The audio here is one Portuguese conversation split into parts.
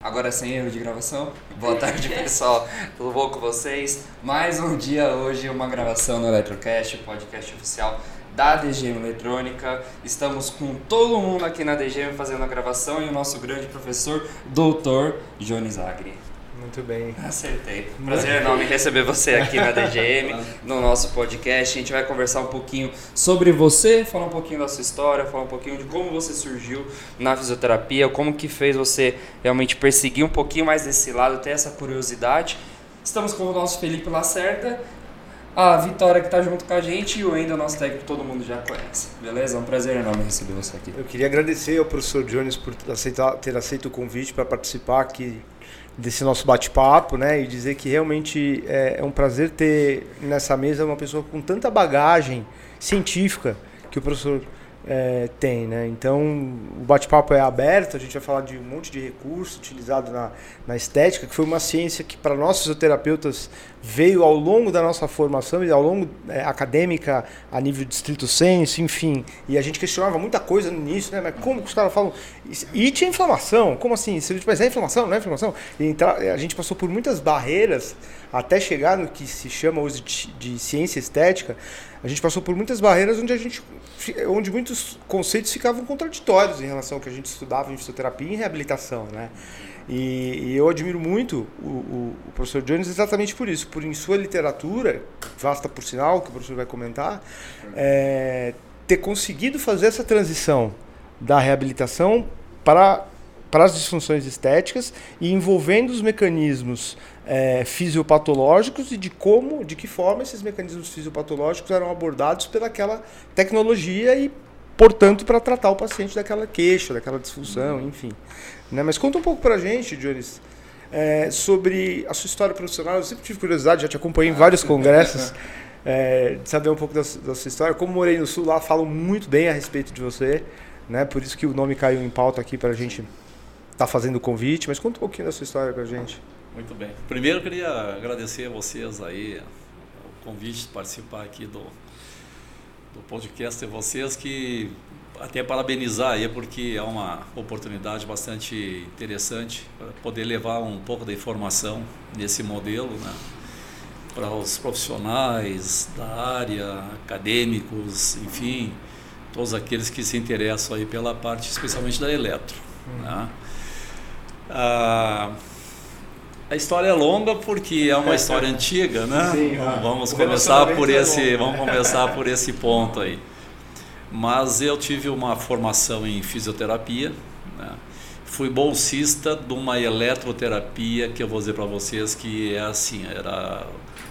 Agora sem erro de gravação. Boa tarde, pessoal. Tudo bom com vocês? Mais um dia hoje, uma gravação no Eletrocast, podcast oficial da DGM Eletrônica. Estamos com todo mundo aqui na DGM fazendo a gravação e o nosso grande professor, doutor Jones Agri. Muito bem. Acertei. Prazer enorme receber você aqui na DGM, no nosso podcast. A gente vai conversar um pouquinho sobre você, falar um pouquinho da sua história, falar um pouquinho de como você surgiu na fisioterapia, como que fez você realmente perseguir um pouquinho mais desse lado, ter essa curiosidade. Estamos com o nosso Felipe Lacerda, a Vitória que está junto com a gente e o Endo, nosso técnico, todo mundo já conhece. Beleza? É um prazer enorme receber você aqui. Eu queria agradecer ao professor Jones por aceitar, ter aceito o convite para participar aqui desse nosso bate-papo, né? E dizer que realmente é, é, um prazer ter nessa mesa uma pessoa com tanta bagagem científica que o professor é, tem, né? Então, o bate-papo é aberto, a gente vai falar de um monte de recurso utilizado na, na estética, que foi uma ciência que para nós fisioterapeutas veio ao longo da nossa formação e ao longo é, acadêmica a nível de estrito senso, enfim. E a gente questionava muita coisa no início, né? Mas como os caras falam? E tinha inflamação, como assim? Mas é inflamação, não é inflamação? E então, a gente passou por muitas barreiras até chegar no que se chama hoje de ciência estética, a gente passou por muitas barreiras onde a gente onde muitos conceitos ficavam contraditórios em relação ao que a gente estudava em fisioterapia e em reabilitação, né? E, e eu admiro muito o, o, o, professor Jones exatamente por isso, por em sua literatura, vasta por sinal, que o professor vai comentar, é, ter conseguido fazer essa transição da reabilitação para, para as disfunções estéticas e envolvendo os mecanismos é, fisiopatológicos e de como, de que forma esses mecanismos fisiopatológicos eram abordados pelaquela tecnologia e, portanto, para tratar o paciente daquela queixa, daquela disfunção, uhum. enfim. Né? Mas conta um pouco para a gente, Jones, é, sobre a sua história profissional. Eu sempre tive curiosidade, já te acompanhei em vários congressos, é, de saber um pouco da, da, sua história. Como morei no Sul, lá falam muito bem a respeito de você, né? por isso que o nome caiu em pauta aqui para a gente estar tá fazendo o convite. Mas conta um pouquinho da sua história para a gente. Muito bem. Primeiro, eu queria agradecer a vocês aí o convite de participar aqui do, do podcast de vocês, que até parabenizar aí, porque é uma oportunidade bastante interessante para poder levar um pouco da informação nesse modelo, né? para os profissionais da área, acadêmicos, enfim, todos aqueles que se interessam aí pela parte, especialmente da eletro. Uhum. Né? Ah, a história é longa porque é uma história antiga, né? Sim, então, vamos começar por é esse, vamos começar por esse ponto aí. Mas eu tive uma formação em fisioterapia, né? fui bolsista de uma eletroterapia que eu vou dizer para vocês que é assim, era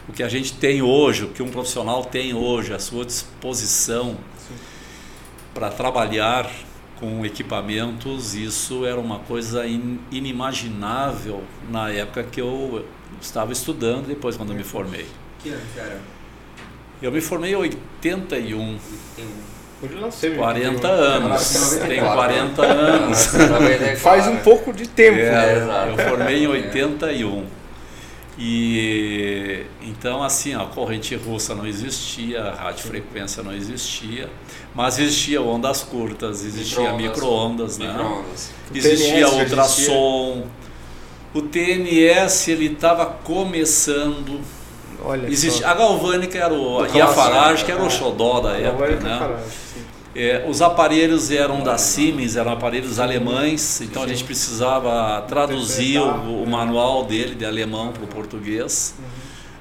o que a gente tem hoje, o que um profissional tem hoje à sua disposição para trabalhar com equipamentos, isso era uma coisa inimaginável na época que eu estava estudando, depois quando eu me formei. Que ano que era? Eu me formei em 81. Onde nasceu? 40 anos. Tem 40 anos. Faz um pouco de tempo. É, né? Eu formei em 81. E então assim, a corrente russa não existia, a radiofrequência não existia, mas existia ondas curtas, existia microondas, micro né? Micro existia ultrassom. O TNS ele estava começando. Olha Existe, a galvânica era o, e a farage que era o xodó da época, né? É, os aparelhos eram da Siemens, eram aparelhos alemães, então a gente precisava traduzir o, o manual dele de alemão para o português.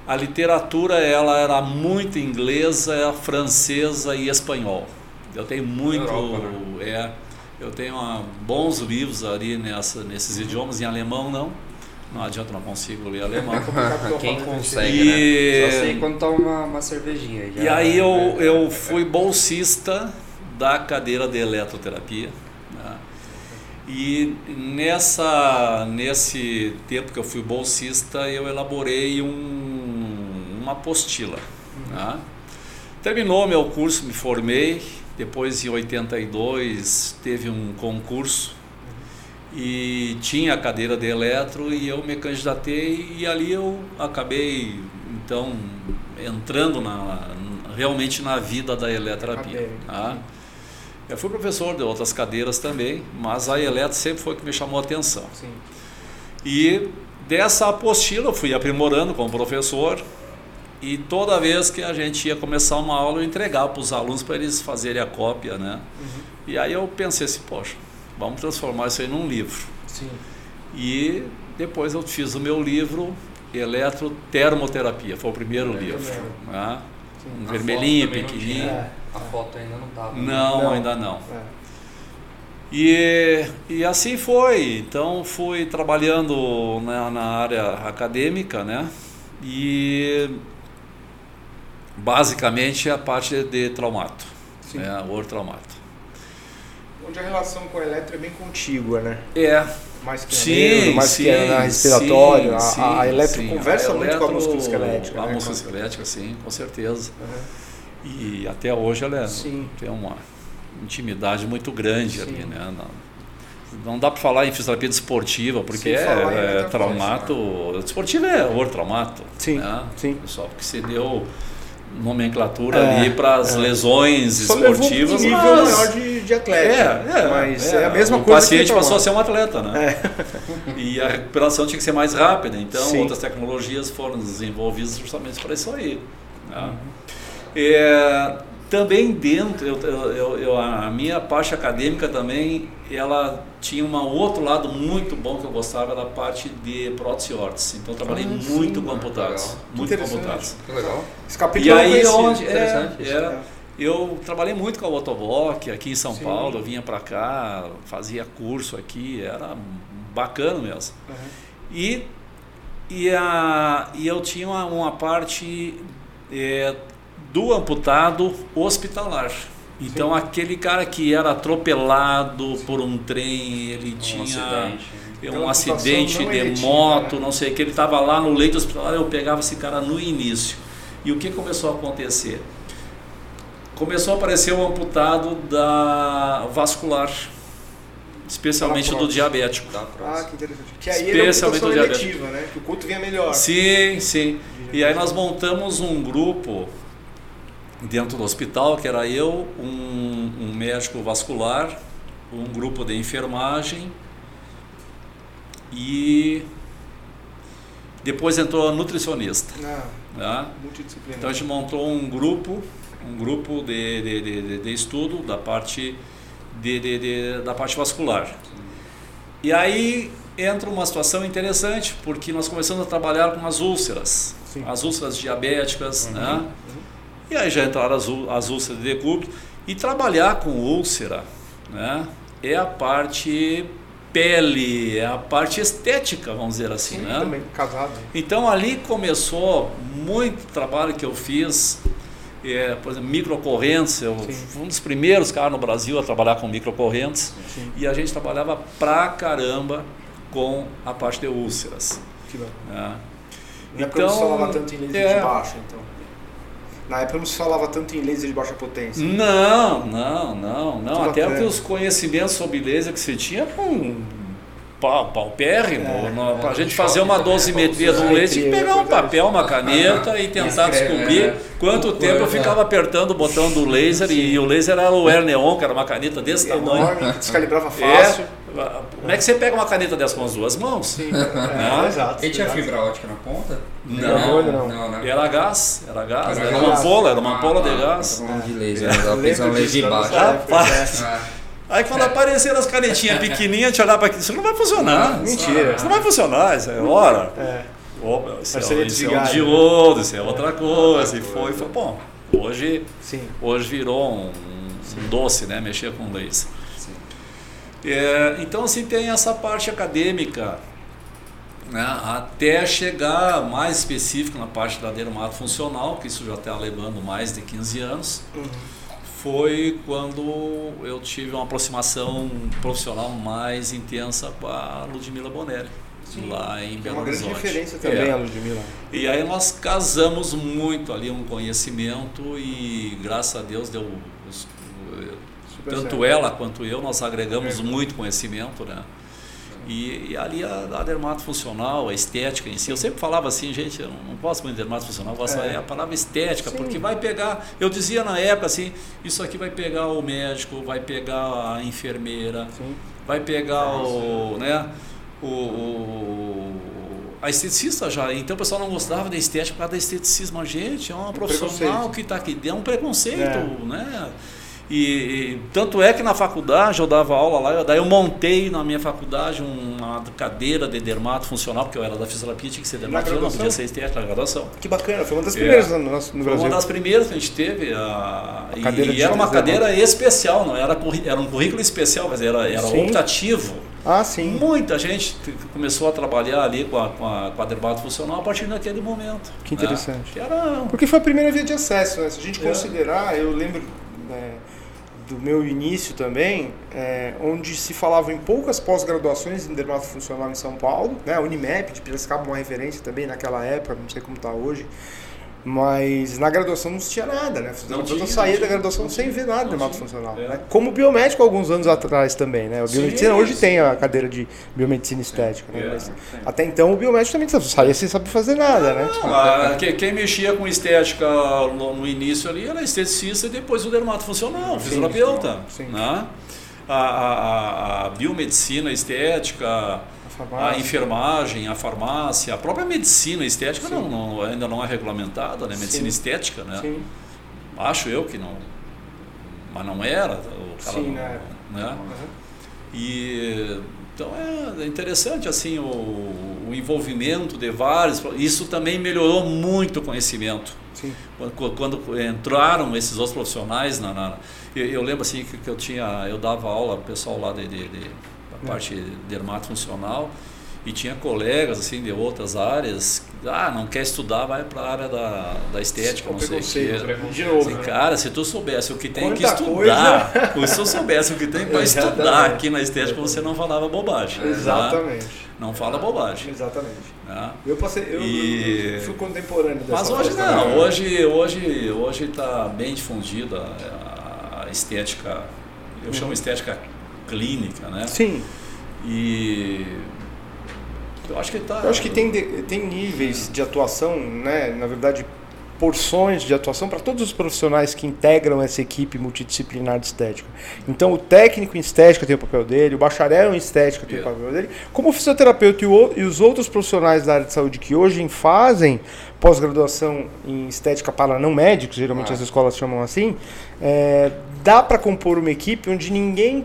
A literatura ela era muito inglesa, francesa e espanhol. Eu tenho muito, né? é, eu tenho uh, bons livros ali nessa, nesses idiomas, em alemão não. Não adianta, não consigo ler alemão. Quem consegue, e... né? Só sei quando toma uma, uma cervejinha. Já, e aí eu, eu fui bolsista da cadeira de eletroterapia. Né? E nessa, nesse tempo que eu fui bolsista, eu elaborei um, uma apostila. Né? Terminou meu curso, me formei. Depois, em 82, teve um concurso e tinha a cadeira de eletro e eu me candidatei e ali eu acabei então entrando na, realmente na vida da eletroterapia. Tá? Eu fui professor de outras cadeiras também, mas a eletro sempre foi o que me chamou a atenção. Sim. E dessa apostila eu fui aprimorando como professor e toda vez que a gente ia começar uma aula eu entregava para os alunos para eles fazerem a cópia, né? Uhum. E aí eu pensei assim, poxa, vamos transformar isso aí num livro. Sim. E depois eu fiz o meu livro Eletrotermoterapia, foi o primeiro É, livro. né? Um A vermelhinho, pequenininho. A foto ainda não tava. Não, Não. ainda não. É. E, e assim foi. Então fui trabalhando na, na área acadêmica, né? E basicamente a parte de traumato, Sim. né? O traumato. Onde a relação com a eletro é bem contígua, né? É, Mais que Sim, neuro, mais sim, que na respiratório. a- sim, a, a eletro sim. conversa A muito com a eletro- músculo esquelética. A né? músculo esquelética, sim, com certeza. Uhum. E até hoje ela é- tem uma intimidade muito grande Sim. ali, né? Não, não dá para falar em fisioterapia desportiva, porque é, é outra traumato. Desportivo é ortraumato. Sim, Né? sim. Pessoal, porque se deu nomenclatura É, ali para as é. lesões levou um esportivas. nível mas- maior de, de atleta. é, é, mas é, a mesma o coisa paciente que passou a ser um atleta, né? E a recuperação tinha que ser mais rápida, então Sim. outras tecnologias foram desenvolvidas justamente para isso aí. né? Uhum. É, também dentro, eu, eu- eu- eu- a minha parte acadêmica também, ela tinha um outro lado muito bom que eu gostava, era a parte de prótese e órtese. Então eu trabalhei Ah, sim, muito com ah, amputados, legal. muito com amputados. Que legal. Esse capítulo E eu aí conhecia. onde é, Interessante. era, eu trabalhei muito com a Autoboc aqui em São Sim. Paulo, eu vinha para cá, fazia curso aqui, era bacana mesmo. Uhum. E, e, a, e eu tinha uma, uma parte é, do amputado hospitalar. Então aquele cara que era atropelado por um trem, ele Um tinha acidente. um Aquela acidente de eletiva, moto, né? não sei o que, ele estava lá no leito hospitalar, eu pegava esse cara no início. E o que começou a acontecer? Começou a aparecer o amputado da vascular, especialmente do diabético. Ah, que interessante. Que aí era uma Especialmente amputação o diabetes. eletiva, né? Que o culto vinha melhor. Sim, sim. E aí nós montamos um grupo dentro do hospital, que era eu, um, um médico vascular, um grupo de enfermagem e depois entrou a nutricionista. Ah, Né? multidisciplinar. Então a gente montou um grupo, um grupo de, de, de, de- estudo da parte de, de- de- da parte vascular. E aí entra uma situação interessante, porque nós começamos a trabalhar com as úlceras, Sim. as úlceras diabéticas, né? E aí já entraram as, as úlceras de decúbito. E trabalhar com úlcera, né? É a parte pele, é a parte estética, vamos dizer assim, Sim, né? também, casado. Então ali começou muito trabalho que eu fiz, é, por exemplo, microcorrentes. Eu Sim. fui um dos primeiros caras no Brasil a trabalhar com microcorrentes Sim. e a gente trabalhava pra caramba com a parte de úlceras. Que bom. né? Então, falava tanto em é. de baixa, então. Na época não se falava tanto em laser de baixa potência. Não, não, não, não. Muito Até porque os conhecimentos sobre laser que se tinha eram pau, paupérrimo. É, é, gente choque fazer uma também, dosimetria né, de um laser, tinha que pegar um papel, uma caneta e tentar descobrir é. quanto tempo eu quanto, ficava é. apertando o botão do laser e, o laser era o Air Neon, que era uma caneta desse tamanho. Enorme, descalibrava É. Como é que você pega uma caneta dessa com as duas mãos? Sim, Não. é, exato. E tinha fibra ótica na ponta? Não, não. não, né? Era gás, era gás, Era era uma ampola, era uma ampola de Ah, gás. tá de laser, É, pensando lembro laser de disso, baixo. não, Rapaz, Ah, aí quando apareceram as canetinhas pequenininhas, a gente olhava para aquilo, isso não vai funcionar. Mentira. Isso não vai funcionar, isso é hora. É. Opa, isso, é, isso é um desligada. diodo, isso é outra coisa. E foi, foi bom. Hoje, Sim. hoje virou um, um doce, né? Mexer com laser. É, então, assim, tem essa parte acadêmica, né, até chegar mais específico na parte da dermato funcional, que isso já está levando mais de 15 anos, Uhum. foi quando eu tive uma aproximação profissional mais intensa com a Ludmila Bonelli, Sim. lá em É Belo uma grande Horizonte. diferença também, É. a Ludmilla. E aí nós casamos muito ali um conhecimento e graças a Deus deu tanto certo. ela quanto eu nós agregamos É. muito conhecimento, né? E, e, ali a, a dermato funcional, a estética em si. Eu sempre falava assim, gente, eu não posso muito dermato funcional, eu gosto é. é a palavra estética, Sim. porque vai pegar. Eu dizia na época assim, isso aqui vai pegar o médico, vai pegar a enfermeira, Sim. vai pegar o. né? o, o a esteticista já. Então o pessoal não gostava da estética por causa da esteticismo. A gente é uma profissional que está aqui. É um preconceito, é. né? E, e, tanto é que na faculdade eu dava aula lá, daí eu montei na minha faculdade uma cadeira de dermato funcional, porque eu era da fisioterapia, tinha que ser dermato, não podia ser estética na graduação. Que bacana, foi uma das primeiras é. no, no Brasil. Foi uma das primeiras que a gente teve. A, a e, e era uma cadeira especial, não era, era um currículo especial, mas era, era optativo. Ah, sim. Muita gente começou a trabalhar ali com a, com a, com a dermato funcional a partir daquele momento. Que né? interessante. Né? Que era... Porque foi a primeira via de acesso, né? Se a gente é. considerar, eu lembro. Né, do meu início também, é, onde se falava em poucas pós-graduações em dermatofuncional em São Paulo, né? A Unimap de Piracicaba uma referência também naquela época, não sei como está hoje. Mas na graduação não se tinha nada, né? Não tinha, eu saía da graduação sem ver nada de dermato funcional. É. Né? Como biomédico alguns anos atrás também, né? A biomedicina sim, hoje sim. tem a cadeira de biomedicina estética, né? Mas, até então o biomédico também saía sem saber fazer nada, né? Ah, quem mexia com estética no, início ali era esteticista e depois o dermato funcional, fisioterapeuta. Sim, né? A, a, a biomedicina estética a enfermagem, a farmácia, a própria medicina estética não, não, ainda não é regulamentada, né? Medicina Sim. estética, né? Sim. Acho eu que não. Mas não era. O cara Sim, não, né? né? Uhum. E então é interessante assim o, o, envolvimento de vários. Isso também melhorou muito o conhecimento. Sim. Quando, quando entraram esses outros profissionais na, na eu, eu, lembro assim que, que, eu tinha eu dava aula pessoal lá de, de, de a parte dermatofuncional e tinha colegas assim de outras áreas ah não quer estudar vai para a área da, da estética não sei o que de novo assim, né? cara se tu soubesse o que tem Quanta que estudar coisa... se tu soubesse o que tem para estudar aqui na estética você não falava bobagem né? exatamente né? não fala bobagem exatamente né? eu passei eu, e... eu, fui contemporâneo dessa mas hoje não hoje hoje hoje está bem difundida a estética eu chamo uhum. estética clínica, né? Sim. E eu acho que tá. Eu acho que tem, tem níveis de atuação, né? Na verdade, porções de atuação para todos os profissionais que integram essa equipe multidisciplinar de estética. Então, o técnico em estética tem o papel dele, o bacharel em estética tem o papel dele, como o fisioterapeuta e, o, e, os outros profissionais da área de saúde que hoje fazem pós-graduação em estética para não médicos, geralmente ah. as escolas chamam assim, é, dá para compor uma equipe onde ninguém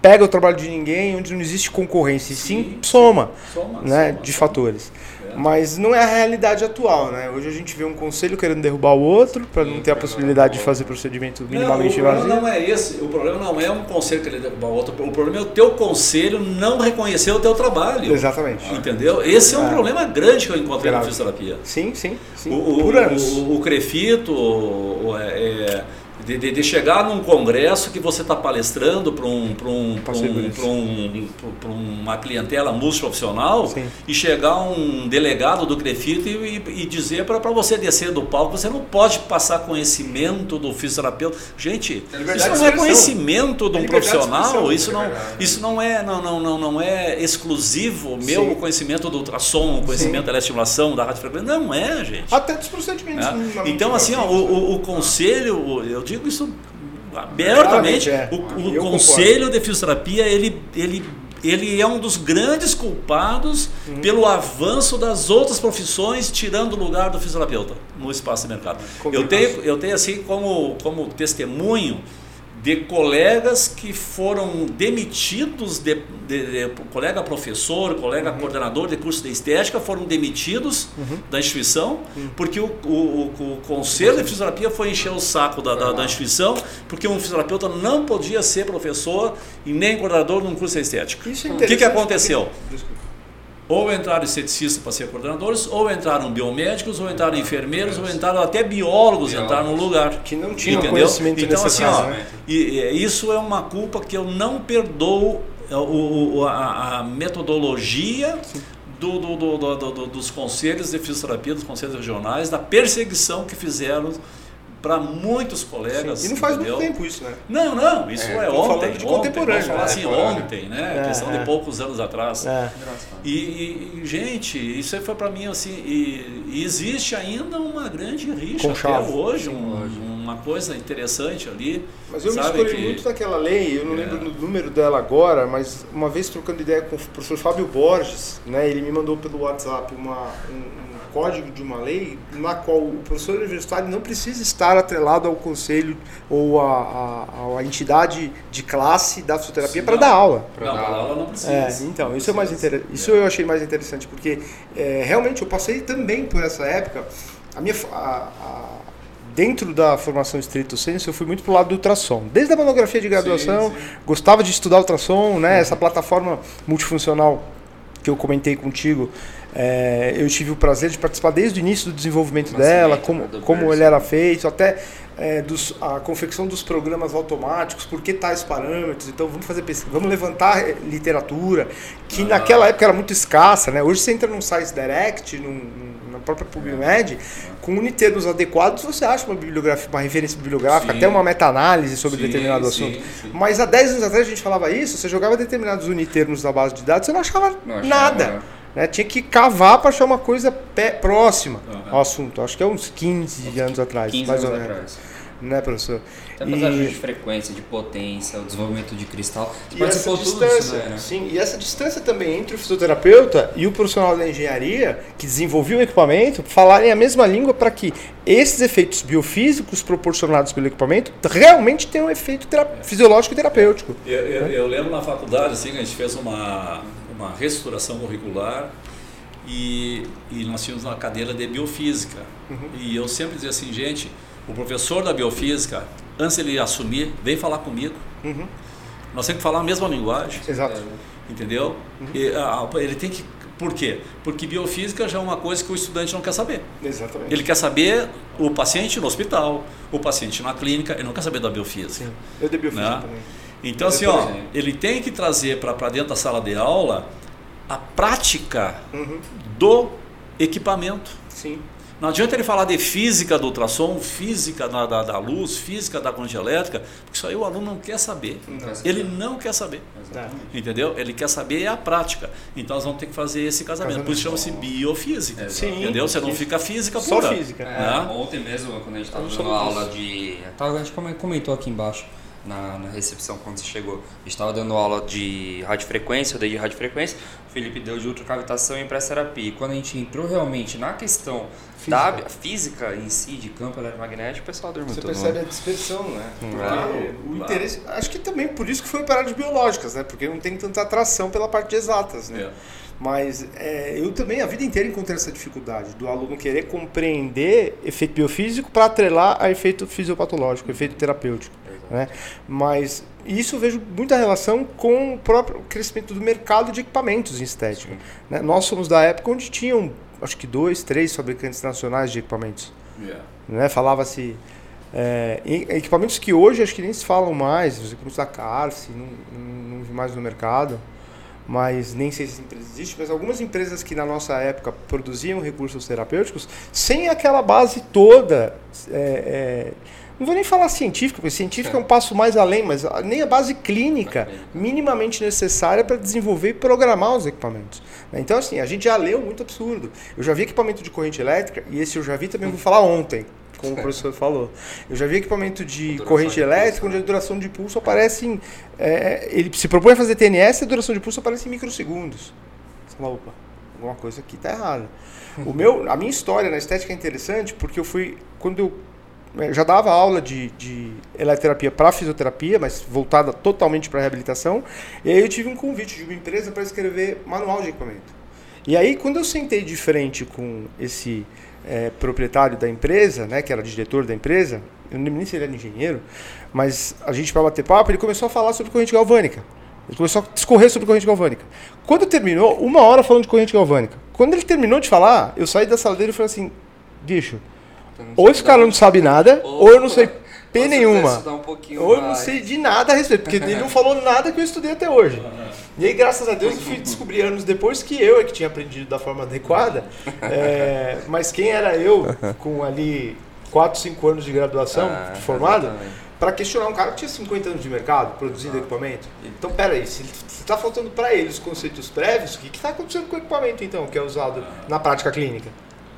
pega o trabalho de ninguém, onde não existe concorrência, e sim, sim soma, soma, né, soma, de soma. fatores. É. Mas não é a realidade atual, né? Hoje a gente vê um conselho querendo derrubar o outro para não ter a possibilidade de fazer procedimento minimamente não, o problema não é esse. O problema não é um conselho querendo derrubar o outro. O problema é o teu conselho não reconhecer o teu trabalho. Exatamente. Entendeu? Esse é um é. problema grande que eu encontrei Grave. na fisioterapia. Sim, sim. sim. O, Por anos. O, o, o Crefito, o, é, é de, de, de, chegar num congresso que você está palestrando para um, um, um, um, uma clientela multiprofissional e chegar um delegado do CREFIT e, e, e dizer para você descer do palco, você não pode passar conhecimento do fisioterapeuta. Gente, é isso não é conhecimento de um é profissional, isso não, isso não é, não, não, não, não é exclusivo meu Sim. conhecimento do ultrassom, conhecimento Sim. da estimulação, da radiofrequência. Não é, gente. Até dos procedimentos. É. Então, assim, ó, o, o, o conselho, eu digo digo isso abertamente. É. O, o Conselho de Fisioterapia, ele, ele, ele é um dos grandes culpados uhum. pelo avanço das outras profissões, tirando o lugar do fisioterapeuta no espaço de mercado. Eu tenho, eu tenho assim como, como testemunho de colegas que foram demitidos, de, de, de colega professor, colega uhum. coordenador de curso de estética, foram demitidos uhum. da instituição, uhum. porque o, o, o, conselho de fisioterapia foi encher o saco da, da, da, instituição, porque um fisioterapeuta não podia ser professor e nem coordenador num curso de estética. É o que, que aconteceu? Desculpa. Ou entraram esteticistas para ser coordenadores, ou entraram biomédicos, ou entraram enfermeiros, ou entraram até biólogos, biólogos entraram no lugar. Que não tinham entendeu? conhecimento Então, assim, ó, né? isso é uma culpa que eu não perdoo é, o, o a, a, metodologia do, do, do, dos conselhos de fisioterapia, dos conselhos regionais, da perseguição que fizeram para muitos colegas. Sim. E não faz entendeu? muito tempo isso, né? Não, não, isso é, é ontem. de ontem, contemporâneo. Vamos falar assim, né? ontem, né? É, questão é. de poucos anos atrás. É. E, e, gente, isso aí foi para mim assim. E, e existe ainda uma grande rixa até hoje, um- uma coisa interessante ali. Mas eu me sabe, escolhi que- muito daquela lei, eu não É. lembro do número dela agora, mas uma vez trocando ideia com o professor Fábio Borges, né, ele me mandou pelo WhatsApp uma, um, um código de uma lei na qual o professor universitário não precisa estar atrelado ao conselho ou à entidade de classe da fisioterapia para dar aula. Para aula não precisa. É, então, isso, é mais inter... isso eu achei mais interessante, porque é, realmente eu passei também por essa época. A minha, a- a- dentro da formação estrito senso, eu fui muito pro lado do ultrassom. Desde a monografia de graduação, Sim, sim. gostava de estudar ultrassom, né? Essa plataforma multifuncional que eu comentei contigo. É, eu tive o prazer de participar desde o início do desenvolvimento dela, né, como, do como ele era feito, até é, dos, a confecção dos programas automáticos, por que tais parâmetros, então vamos fazer pesquisa, vamos levantar eh, literatura, que Ah. naquela época era muito escassa, né? Hoje você entra num site direct, num, num- na própria PubMed, com unitermos adequados, você acha uma bibliografia, uma referência bibliográfica, Sim. até uma meta-análise sobre Sim, determinado assunto. sim. Mas há 10 anos atrás a gente falava isso, você jogava determinados unitermos na base de dados, você não achava, Não achava, nada. né? Né? Tinha que cavar para achar uma coisa pé- próxima Aham. ao assunto. Acho que é uns 15 anos atrás, 15 mais anos ou menos. atrás. Né, professor? Até E- de frequência, de potência, o desenvolvimento de cristal. Você E essa distância, disso daí, né? sim, e essa distância também entre o fisioterapeuta e o profissional da engenharia que desenvolveu o equipamento falarem a mesma língua para que esses efeitos biofísicos proporcionados pelo equipamento realmente tenham um efeito tera- fisiológico e terapêutico. Eu, eu- eu lembro na faculdade, assim, que a gente fez uma, uma reestruturação curricular e, e nós tínhamos uma cadeira de biofísica. E eu sempre dizia assim, gente, o professor da biofísica, antes ele assumir, vem falar comigo. Uhum. Nós temos que falar a mesma linguagem, Exato. entendeu? E, ah, ele tem que. Por quê? Porque biofísica já é uma coisa que o estudante não quer saber. Exatamente. Ele quer saber o paciente no hospital, o paciente na clínica, ele não quer saber da biofísica. Eu dei biofísica Né? também. Então, assim, ó, Sim. ele tem que trazer para dentro da sala de aula a prática Uhum. do equipamento. Sim. Não adianta ele falar de física do ultrassom, física da, da, da luz, física da corrente elétrica, porque isso aí o aluno não quer saber. Não. Ele não quer saber. Tá. Entendeu? Ele quer saber é a prática. Então nós vamos ter que fazer esse casamento. Por isso chama-se biofísica. Sim. Entendeu? Você não fica física Só pura. física. É, Né? Ontem mesmo, quando a gente estava dando aula de. A gente come- comentou aqui embaixo na, na recepção quando você chegou. A gente estava dando aula de radiofrequência, eu dei de radiofrequência, o Felipe deu de ultracavitação e presserapia. E quando a gente entrou realmente na questão da Física. física em si, de campo eletromagnético, o pessoal dormiu Você todo percebe mundo. a dispersão, né? Porque Claro, o claro. interesse. Acho que também por isso que foi para áreas biológicas, né? Porque não tem tanta atração pela parte de exatas, né? É. Mas é, eu também a vida inteira encontrei essa dificuldade do aluno querer compreender efeito biofísico para atrelar a efeito fisiopatológico, efeito terapêutico. Né? Mas isso eu vejo muita relação com o próprio crescimento do mercado de equipamentos em estética. né? Nós somos da época onde tinham, acho que dois, três fabricantes nacionais de equipamentos. Yeah. Né? Falava-se é, equipamentos que hoje acho que nem se falam mais, os equipamentos da Carce, não, não, não vi mais no mercado, mas nem sei se empresa existe, mas algumas empresas que na nossa época produziam recursos terapêuticos, sem aquela base toda, é, é, não vou nem falar científica, porque científica é um passo mais além, mas nem a base clínica minimamente necessária para desenvolver e programar os equipamentos. né? Então, assim, a gente já leu muito absurdo. Eu já vi equipamento de corrente elétrica, e esse eu já vi também, vou falar ontem, como o professor falou. Eu já vi equipamento de corrente de elétrica, pulso, onde a duração de pulso aparece em. é, ele se propõe a fazer TNS e a duração de pulso aparece em microsegundos. Você fala, opa, alguma coisa aqui está errada. O meu, a minha história na estética é interessante porque eu fui. Quando eu já dava aula de, de eletroterapia para fisioterapia, mas voltada totalmente para reabilitação, e aí eu tive um convite de uma empresa para escrever manual de equipamento. E aí, quando eu sentei de frente com esse eh, proprietário da empresa, né, que era diretor da empresa, eu nem se ele era engenheiro, mas a gente para bater papo, ele começou a falar sobre corrente galvânica. Ele começou a discorrer sobre corrente galvânica. Quando terminou, uma hora falando de corrente galvânica. Quando ele terminou de falar, eu saí da sala dele e falei assim, bicho, ou esse cara não sabe nada, ou eu não sei P Ou nenhuma. um Ou eu não sei de nada a respeito, porque ele não falou nada que eu estudei até hoje. E aí, graças a Deus, eu fui descobrir anos depois que eu é que tinha aprendido da forma adequada. É, mas quem era eu com ali 4, 5 anos de graduação, Ah, formado, para questionar um cara que tinha 50 anos de mercado produzindo equipamento. Então, peraí, se está faltando para ele os conceitos prévios, o que está acontecendo com o equipamento então, que é usado na prática clínica?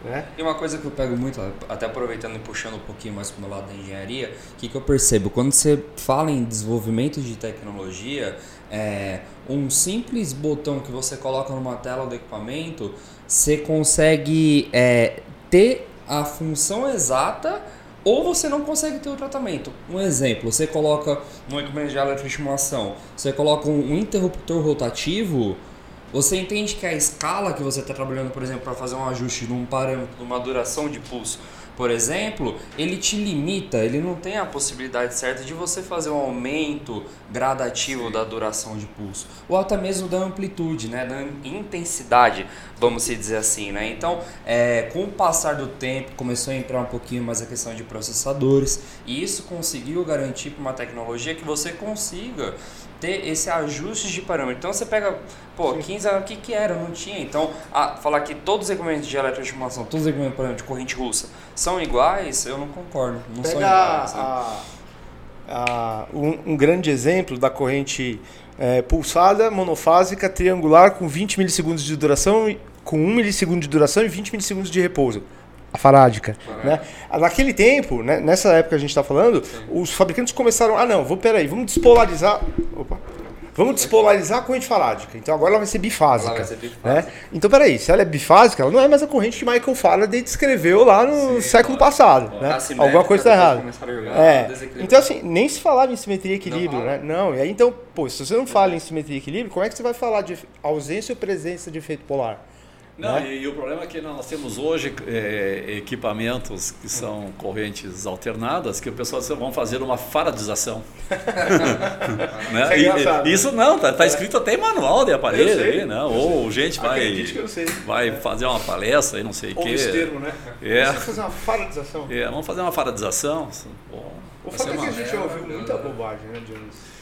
Né? E uma coisa que eu pego muito, até aproveitando e puxando um pouquinho mais para o meu lado da engenharia, o que, que eu percebo? Quando você fala em desenvolvimento de tecnologia, é, um simples botão que você coloca numa tela do equipamento, você consegue é, ter a função exata ou você não consegue ter o tratamento. Um exemplo, você coloca um equipamento de eletroestimulação, você coloca um interruptor rotativo, você entende que a escala que você está trabalhando, por exemplo, para fazer um ajuste de um parâmetro, de uma duração de pulso, por exemplo, ele te limita, ele não tem a possibilidade certa de você fazer um aumento gradativo da duração de pulso, ou até mesmo da amplitude, né, da intensidade, vamos se dizer assim, né? Então, é, com o passar do tempo, começou a entrar um pouquinho mais a questão de processadores, e isso conseguiu garantir para uma tecnologia que você consiga ter esse ajuste de parâmetro. Então você pega, pô, 15 anos, o que que era? Não tinha. Então, a, falar que todos os equipamentos de eletroestimulação, todos os equipamentos de corrente russa são iguais, eu não concordo. Não são Pega iguais. né? a, a- um, um grande exemplo da corrente é, pulsada, monofásica, triangular, com 20 milissegundos de duração, com 1 milissegundo de duração e 20 milissegundos de repouso. A farádica. Né? Naquele tempo, né, nessa época que a gente está falando, os fabricantes começaram. Ah, não, vamos, peraí, vamos despolarizar. Opa. Vamos despolarizar a corrente farádica. Então agora ela vai ser bifásica. Vai ser bifásica. Né? Então, peraí, se ela é bifásica, ela não é mais a corrente que Michael Faraday descreveu lá no século passado. Né? Assimétrica, Alguma coisa está errada. É. Então, assim, nem se falava em simetria e equilíbrio, Não né? Não, e aí então, pô, se você não fala em simetria e equilíbrio, como é que você vai falar de ausência ou presença de efeito polar? Não, Né? e, e o problema é que nós temos hoje é, equipamentos que são correntes alternadas que o pessoal diz, vão fazer uma faradização. né? Isso é E- e, isso não, tá, tá escrito até em manual de aparelho aí, né? Ou gente vai, vai fazer uma palestra e não sei o quê. esse termo, né? É. Vai fazer uma faradização. É, vamos fazer uma faradização. Pô, O fato é que a gente já ouviu muita bobagem, né, Jones?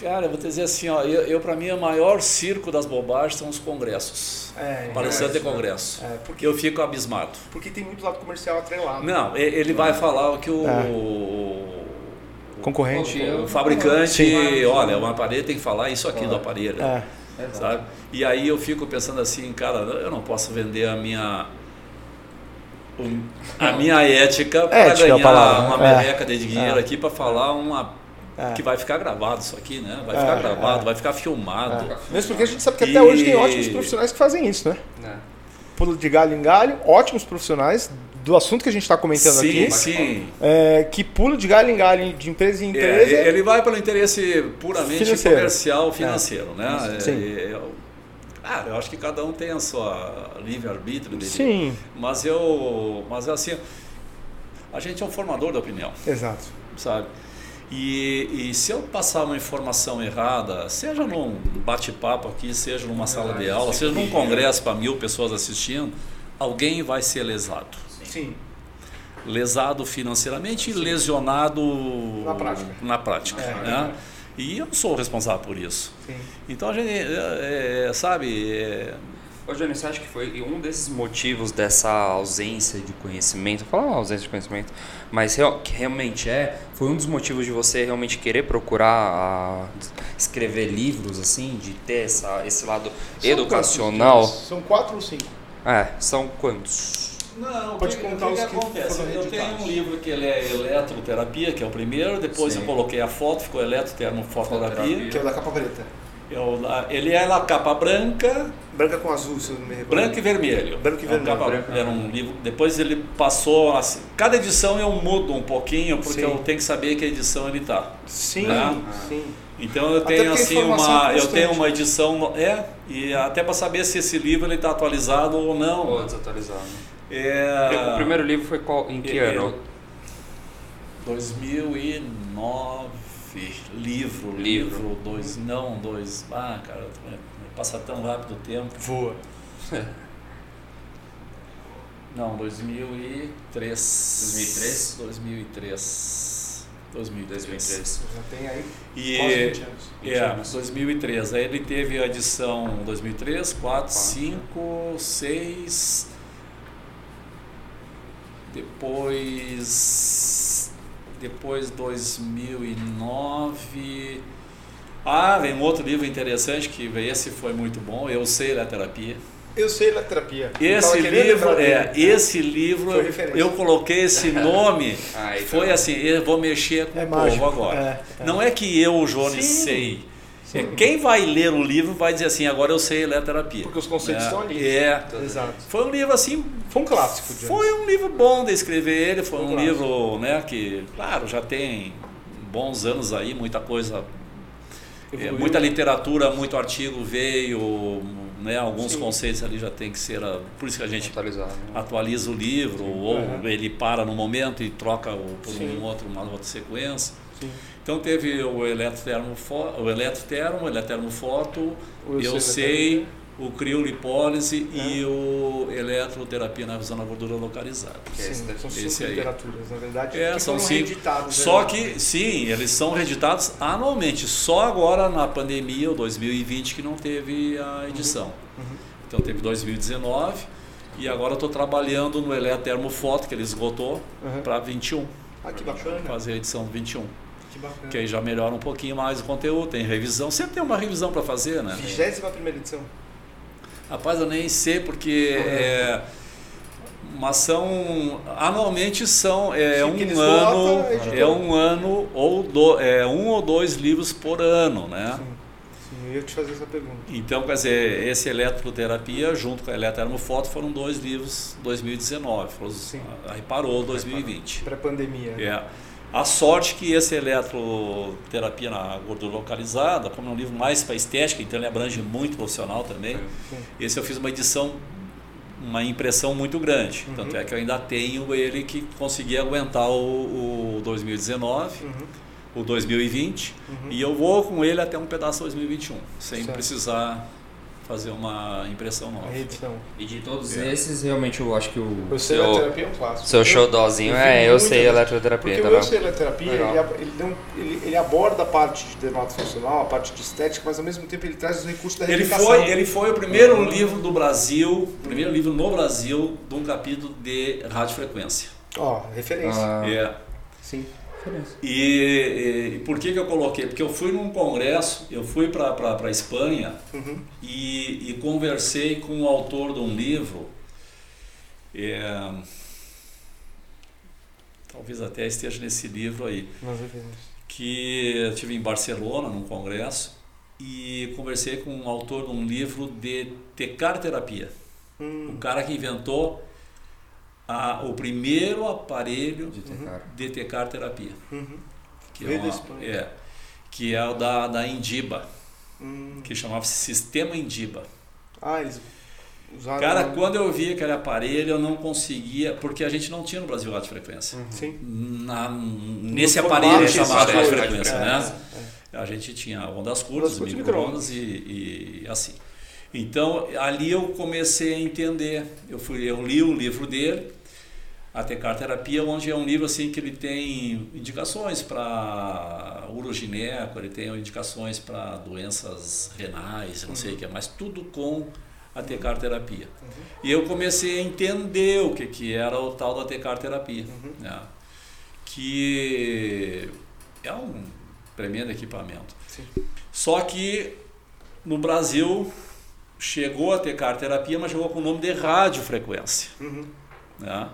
Cara, eu vou te dizer assim, ó, eu, eu para mim o maior circo das bobagens são os congressos. É, Palestrante de é, congresso. É, porque, eu fico abismado. porque tem muito lado comercial atrelado. Não, ele vai falar o que o, É. o Concorrente. Eu- fabricante, Sim. olha, o aparelho tem que falar isso aqui do aparelho, É. sabe? E aí eu fico pensando assim, cara, eu não posso vender a minha o- a minha ética para é a ganhar palavra, uma é. merreca de dinheiro É. aqui para falar uma É. que vai ficar gravado isso aqui, né? Vai É, ficar gravado, é. vai ficar filmado. Mesmo porque a gente sabe que até E- hoje tem ótimos profissionais que fazem isso, né? Né? Pulo de galho em galho, ótimos profissionais do assunto que a gente está comentando sim, aqui. sim. é, que pulo de galho em galho, de empresa em É, empresa. ele vai pelo interesse puramente Financeiro. comercial, financeiro, né? Sim. É, eu, ah, eu acho que cada um tem a sua livre-arbítrio dele. Sim, Mas eu. Mas assim, a gente é um formador da opinião, exato. sabe? E, e se eu passar uma informação errada, seja num bate-papo aqui, seja numa sala de aula, seja num congresso para mil pessoas assistindo, alguém vai ser lesado. Sim. Lesado financeiramente e lesionado Na prática. na prática, É. né? E eu não sou o responsável por isso. Sim. Então a gente, é, é, sabe, é, Ô, Johnny, você acha que foi um desses motivos dessa ausência de conhecimento? Falar ausência de conhecimento, mas real- que realmente é, foi um dos motivos de você realmente querer procurar escrever livros, assim, de ter essa, esse lado São educacional? quantos? São quatro ou cinco? É, são quantos? Não, Pode o que- contar o que os que acontece? Eu tenho um livro que ele é eletroterapia, que é o primeiro, depois Sim. eu coloquei a foto, ficou. Fototerapia. Que é o da capa preta. Eu, ele é na capa branca, Branca com azul, se eu não me recordo. branco e vermelho. Branco e É vermelho. capa- Branco era um livro. Depois ele passou assim. Cada edição eu mudo um pouquinho, porque Sim. eu tenho que saber que edição ele tá. Sim, Né? sim. Então eu tenho assim uma, é eu tenho uma edição é e até para saber se esse livro ele está atualizado ou não. Ou desatualizado? É, O primeiro livro foi qual, em que É, ano? 2009 livro, Livro. livro, dois, não, dois, ah, cara, passa tão rápido o tempo. Voa. Não, 2003. 2003? 2003. 2003. 2003. Já tem aí E quase 20 anos. é, 2003. Aí ele teve a edição 2003, 4, 5, 6, Depois. Depois 2009. Ah, vem um outro livro interessante que esse foi muito bom. Eu sei a terapia. Eu sei a terapia. Esse livro, é, esse livro, eu coloquei esse nome. Ah, então. Foi assim, eu vou mexer com É o mágico, povo agora. é, é. Não é que eu, o Jones, Sim. sei. Quem vai ler o livro vai dizer assim, agora eu sei eletroterapia. Porque os conceitos é, estão ali. É. Exato. Foi um livro assim, Foi um clássico, Jones. foi um livro bom de escrever ele, foi Foi um clássico. livro, né, que, claro, já tem bons anos aí, muita coisa, é, muita literatura, muito artigo veio, né, alguns Sim. conceitos ali já tem que ser, ah, por isso que a gente né? atualiza o livro, ou Uhum. ele para no momento e troca o, por Sim. um outro, uma outra sequência. Sim. Então teve o eletrotermo, o eletrotermo, o eletrotermofoto, O eu Eu sei, o criolipólise É. e o eletroterapia na visão da gordura localizada. Esse Sim, daqui. são Esse cinco aí. literaturas, na verdade. É, que são foram cinco. reeditados, Só né? que, sim, eles são reeditados anualmente. Só agora na pandemia, o 2020, que não teve a edição. Uhum. Então teve 2019 e agora eu estou trabalhando no eletrotermofoto, que ele esgotou, Uhum. para 21. Ah, que bacana. Fazer a edição 21. Que bacana. Que aí já melhora um pouquinho mais o conteúdo, tem revisão. Sempre tem uma revisão para fazer, né? Vigésima primeira edição. Rapaz, eu nem sei porque é, mas são anualmente são é Sim, um ano botam, editora. é um ano ou do, é um ou dois livros por ano, né? Sim. Sim, eu ia te fazer essa pergunta. Então, quer dizer, esse eletroterapia junto com a eletrotermofoto foram dois livros 2019, foram Sim. aí parou 2020. Pré-pandemia. É. A sorte que esse eletroterapia na gordura localizada, como é um livro mais para estética, então ele abrange muito profissional também. Esse eu fiz uma edição, uma impressão muito grande. Uhum. Tanto é que eu ainda tenho ele que consegui aguentar o, o 2019, Uhum. o 2020, Uhum. e eu vou com ele até um pedaço 2021, sem Certo. precisar fazer uma impressão A nova. reedição. E de todos É. esses, realmente eu acho que o Eu sei seu, eletroterapia é um clássico. seu Eu- showzinho eu é Eu sei eletroterapia, Porque tá o eu sei eletroterapia, ele, ele, não- ele- ele aborda a parte de dermatofuncional, a parte de estética, mas ao mesmo tempo ele traz os recursos da Ele foi, ele foi o primeiro livro do Brasil, o primeiro livro no Brasil de um capítulo de radiofrequência. Ó, referência. Ah, É. Sim. E, e por que, que eu coloquei? Porque eu fui num congresso, eu fui para a Espanha Uhum. e, e conversei com o autor de um livro, é, talvez até esteja nesse livro aí, que eu tive em Barcelona, num congresso, e conversei com o autor de um livro de tecarterapia. Hum. O cara que inventou a- o primeiro aparelho De ter cara. de tecarterapia. Uhum. Que é, uma- é, que é o da, da Indiba, Hum. que chamava-se Sistema Indiba. Ah, eles usaram. Cara, quando eu vi aquele aparelho, eu não conseguia, porque a gente não tinha no Brasil radiofrequência. Sim. Na, nesse No aparelho chamado desse radiofrequência, radiofrequência. né? A gente tinha ondas curtas, micro-ondas e, e assim. Então, ali eu comecei a entender. Eu, fui, eu li o livro dele, a Tecar Terapia, onde é um livro assim que ele tem indicações para urogineco, ele tem indicações para doenças renais, não sei o que, mas tudo com a Tecar Terapia. E eu comecei a entender o que, que era o tal da Tecar Terapia, né? que é um tremendo equipamento. Sim. Só que no Brasil chegou a Tecar Terapia, mas chegou com o nome de radiofrequência. Uhum. Né?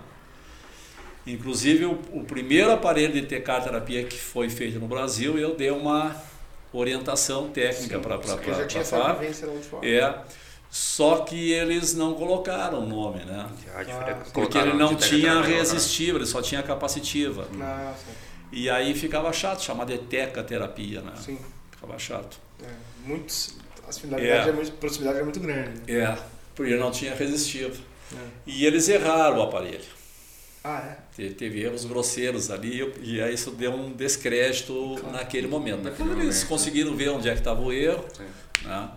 Inclusive, o, o primeiro aparelho de tecar terapia que foi feito no Brasil, eu dei uma orientação técnica para a fora. É, só que eles não colocaram o nome, né? Ah. Porque ele não tinha tecarterapia, resistível, ele só tinha capacitiva. Ah. E aí ficava chato chamar de teca-terapia, né? Sim. Ficava chato. É, muitos, a similaridade É. é. muito, proximidade é muito grande. É, porque ele não tinha resistivo. É. E eles erraram o aparelho. Ah, é? Te- Teve erros grosseiros ali e aí isso deu um descrédito naquele momento. Naquele eles momento, conseguiram ver onde é que estava o erro, Sim. né?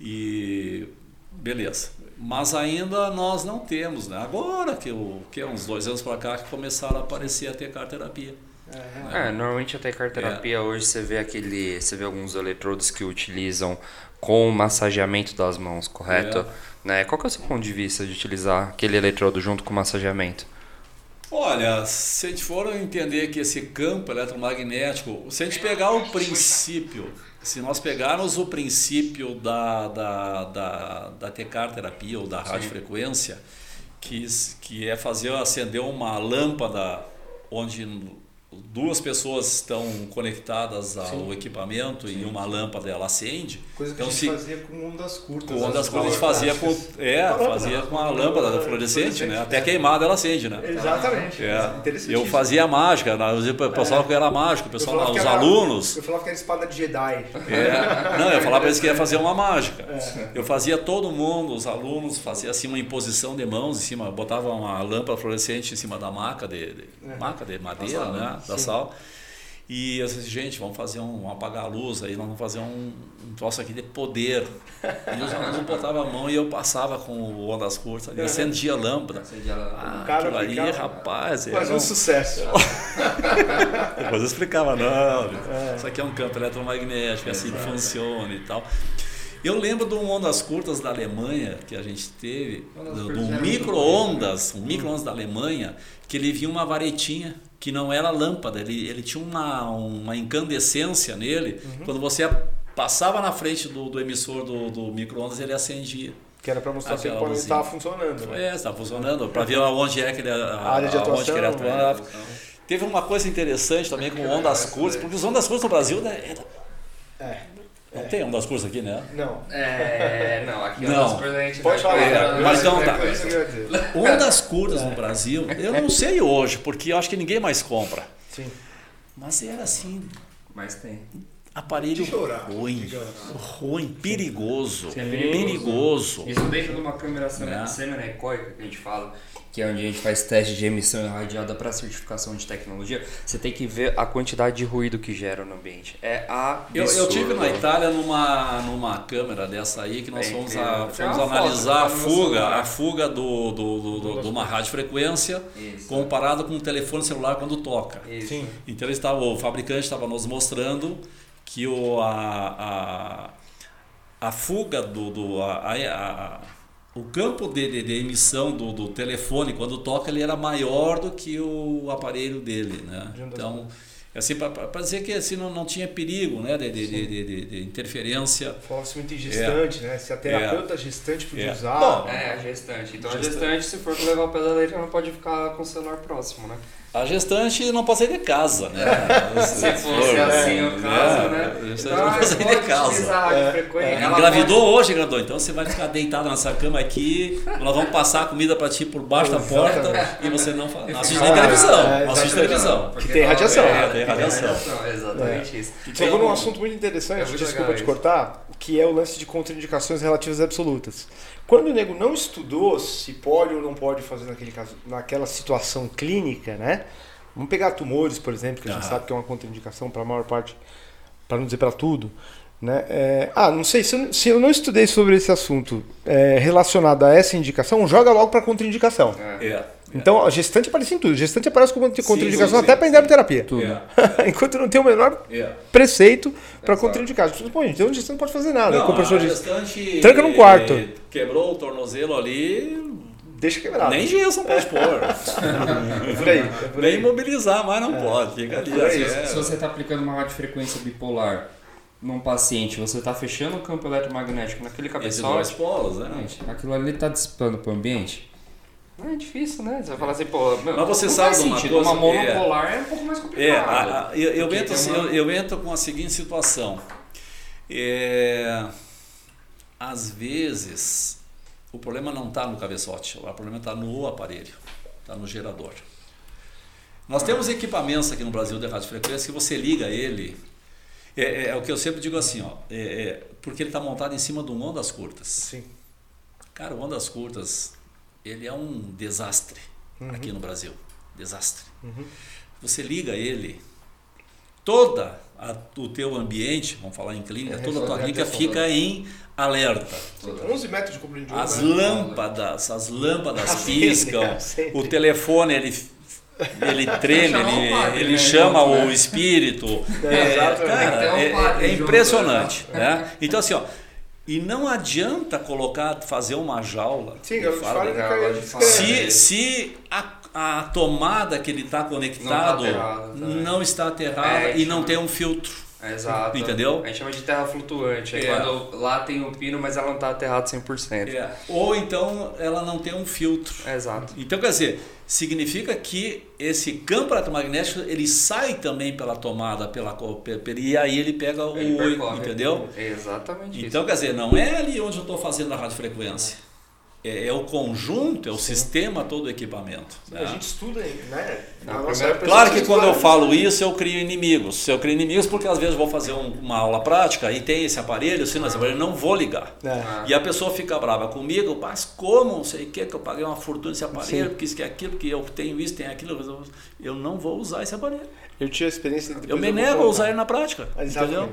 E beleza. Mas ainda nós não temos, né? Agora que, o, que é uns dois anos para cá que começaram a aparecer a tecar terapia. É, É, normalmente até carterapia hoje você vê aquele. Você vê alguns eletrodos que utilizam com o massageamento das mãos, correto? É. Né? Qual que é o seu ponto de vista de utilizar aquele eletrodo junto com o massageamento? Olha, se a gente for entender que esse campo eletromagnético, se a gente pegar o princípio, se nós pegarmos o princípio da, da, da, da tecar terapia ou da radiofrequência, que, que é fazer acender uma lâmpada onde duas pessoas estão conectadas ao sim. equipamento sim, e uma lâmpada ela acende. Coisa que então, a gente se, fazia com ondas curtas. Com ondas curtas a gente fazia com é, fazia com a lâmpada da fluorescente, né? Até queimada ela acende, né? Exatamente. É. Eu fazia mágica, né? o pessoal que era mágico, o pessoal, os era, alunos. Eu falava que era espada de Jedi. É. Não, eu falava para eles que ia fazer uma mágica. É. Eu fazia todo mundo, os alunos, fazia assim uma imposição de mãos em cima, botava uma lâmpada fluorescente em cima da maca de, de é. maca de madeira, né? Da Sim. sal. E eu disse, gente, vamos fazer um, vamos apagar a luz aí, nós vamos fazer um, um troço aqui de poder. E os alunos botavam a mão e eu passava com o ondas curtas, e acendia a lâmpada. Acendia a lâmpada. Ah, cara ali, rapaz. Fazia um sucesso. Depois eu explicava, não, é. isso aqui é um campo eletromagnético, é assim que funciona e tal. Eu lembro de um ondas curtas da Alemanha que a gente teve, do, do micro-ondas, um micro-ondas da Alemanha, que ele vinha uma varetinha que não era lâmpada, ele, ele tinha uma, uma incandescência nele. Uhum. Quando você passava na frente do, do emissor do, do micro-ondas, ele acendia. Que era para mostrar que ele estava funcionando. Né? É, estava funcionando, para ver onde é que ele, a, a área de atuação, onde ele atuava. Né? Teve uma coisa interessante também com ondas curtas, porque os ondas curtas no Brasil né, era, é. Não é. tem ondas curtas aqui, né? Não. É, não, aqui não. ondas curtas a gente Pode falar. É, mas então tá. Ondas curtas no Brasil, eu não sei hoje, porque eu acho que ninguém mais compra. Sim. Mas era assim. Mas tem. Aparelho ruim, ruim, perigoso, perigoso. Isso dentro de uma câmera é. semi-anecoica que a gente fala, que é onde a gente faz teste de emissão irradiada para certificação de tecnologia, você tem que ver a quantidade de ruído que gera no ambiente. É absurdo. Eu, eu tive na Itália numa, numa câmera dessa aí que nós é fomos, a, fomos analisar a fuga, a fuga do, do, do, do, de uma radiofrequência Isso. comparado com o telefone celular quando toca. Sim. Então estava, o fabricante estava nos mostrando que o, a, a, a fuga do, do a, a o campo de, de, de emissão do, do, telefone, quando toca, ele era maior do que o aparelho dele. Né? Então, assim, para dizer que assim, não, não tinha perigo né? de, de, de, de interferência. Falecimento gestante, é. né? Se a terapeuta é. gestante podia é. usar. Bom, é, a gestante. Então, gestante. a gestante, se for levar o pé da leite, não pode ficar com o celular próximo, né? A gestante não pode sair de casa, né? Se fosse assim o caso, né? A gestante então, não pode sair de casa. É, engravidou pode... hoje, engravidou. Então você vai ficar deitado nessa cama aqui, nós vamos passar a comida para ti por baixo da porta e você não, não assiste nem televisão. É, não assiste televisão. Porque tem radiação. É, tem radiação. Exatamente é. isso. Chegou num assunto muito interessante, desculpa te cortar, que é o lance de contraindicações relativas absolutas. Quando o nego não estudou se pode ou não pode fazer naquele caso, naquela situação clínica, né? Vamos pegar tumores, por exemplo, que a gente sabe que é uma contraindicação para a maior parte, para não dizer para tudo. Né? É, ah, não sei, se eu, se eu, não estudei sobre esse assunto é, relacionado a essa indicação, joga logo para contraindicação. É. é. Então, a gestante aparece em tudo. A gestante aparece como contraindicação sim, sim, até para endometerapia. É. Enquanto não tem o menor é. preceito para contraindicar. Pô, então a gestante não pode fazer nada. Não, a gestante Tranca num quarto. Quebrou o tornozelo ali, deixa quebrado. Nem gesso não pode pôr. é por aí. É por aí. Nem imobilizar, mas não é. pode. Fica ali. É se, se você está aplicando uma radiofrequência bipolar num paciente, você está fechando o campo eletromagnético naquele cabeçote. Esses dois polos, né? Gente, aquilo ali está dissipando para o ambiente. Não é difícil, né? Você vai falar assim, pô. Mas você sabe de uma coisa. Uma monopolar é, é um pouco mais complicado. É, a, a, eu, eu, entro, assim, uma... eu, eu, entro com a seguinte situação. É, às vezes, o problema não está no cabeçote, o problema está no aparelho, está no gerador. Nós temos equipamentos aqui no Brasil de radiofrequência que você liga ele. É, é, é o que eu sempre digo assim, ó, é, é porque ele está montado em cima de um ondas curtas. Sim. Cara, ondas curtas ele é um desastre uhum. aqui no Brasil. Desastre. Uhum. Você liga ele, toda a, o teu ambiente, vamos falar em clínica, é, toda a tua clínica fica em alerta. 11 metros de comprimento. As lâmpadas, as lâmpadas piscam, o telefone ele ele treme, ele, ele chama o espírito. É, cara, é, é impressionante. Né? Então assim, ó, e não adianta colocar, fazer uma jaula. Sim, eu falo, se, se a, a tomada que ele está conectado Não tá aterrada também. não está aterrada É, e não tem um filtro. É, Exato. Entendeu? A gente chama de terra flutuante. É, É. quando lá tem o pino, mas ela não tá aterrada 100%. É. Ou então ela não tem um filtro. É, exato. Então, quer dizer, significa que esse campo eletromagnético ele sai também pela tomada, pela e aí ele pega o Ele percorre. entendeu? É exatamente Então, quer dizer, não é ali onde eu estou fazendo a radiofrequência. É, é o conjunto, é o sistema todo do equipamento. né? A gente estuda, né? Na Na primeira- Claro que quando eu falo isso, eu crio inimigos. Eu crio inimigos porque às vezes eu vou fazer um- uma aula prática e tem esse aparelho, se não esse aparelho, eu não vou ligar. É. Ah. E a pessoa fica brava comigo, mas como, não sei o que, que eu paguei uma fortuna nesse aparelho, Sim. porque isso que é aquilo, porque eu tenho isso, tenho aquilo. Eu não vou usar esse aparelho. Eu tive a experiência que Eu me nego a usar ele na prática. Entendeu?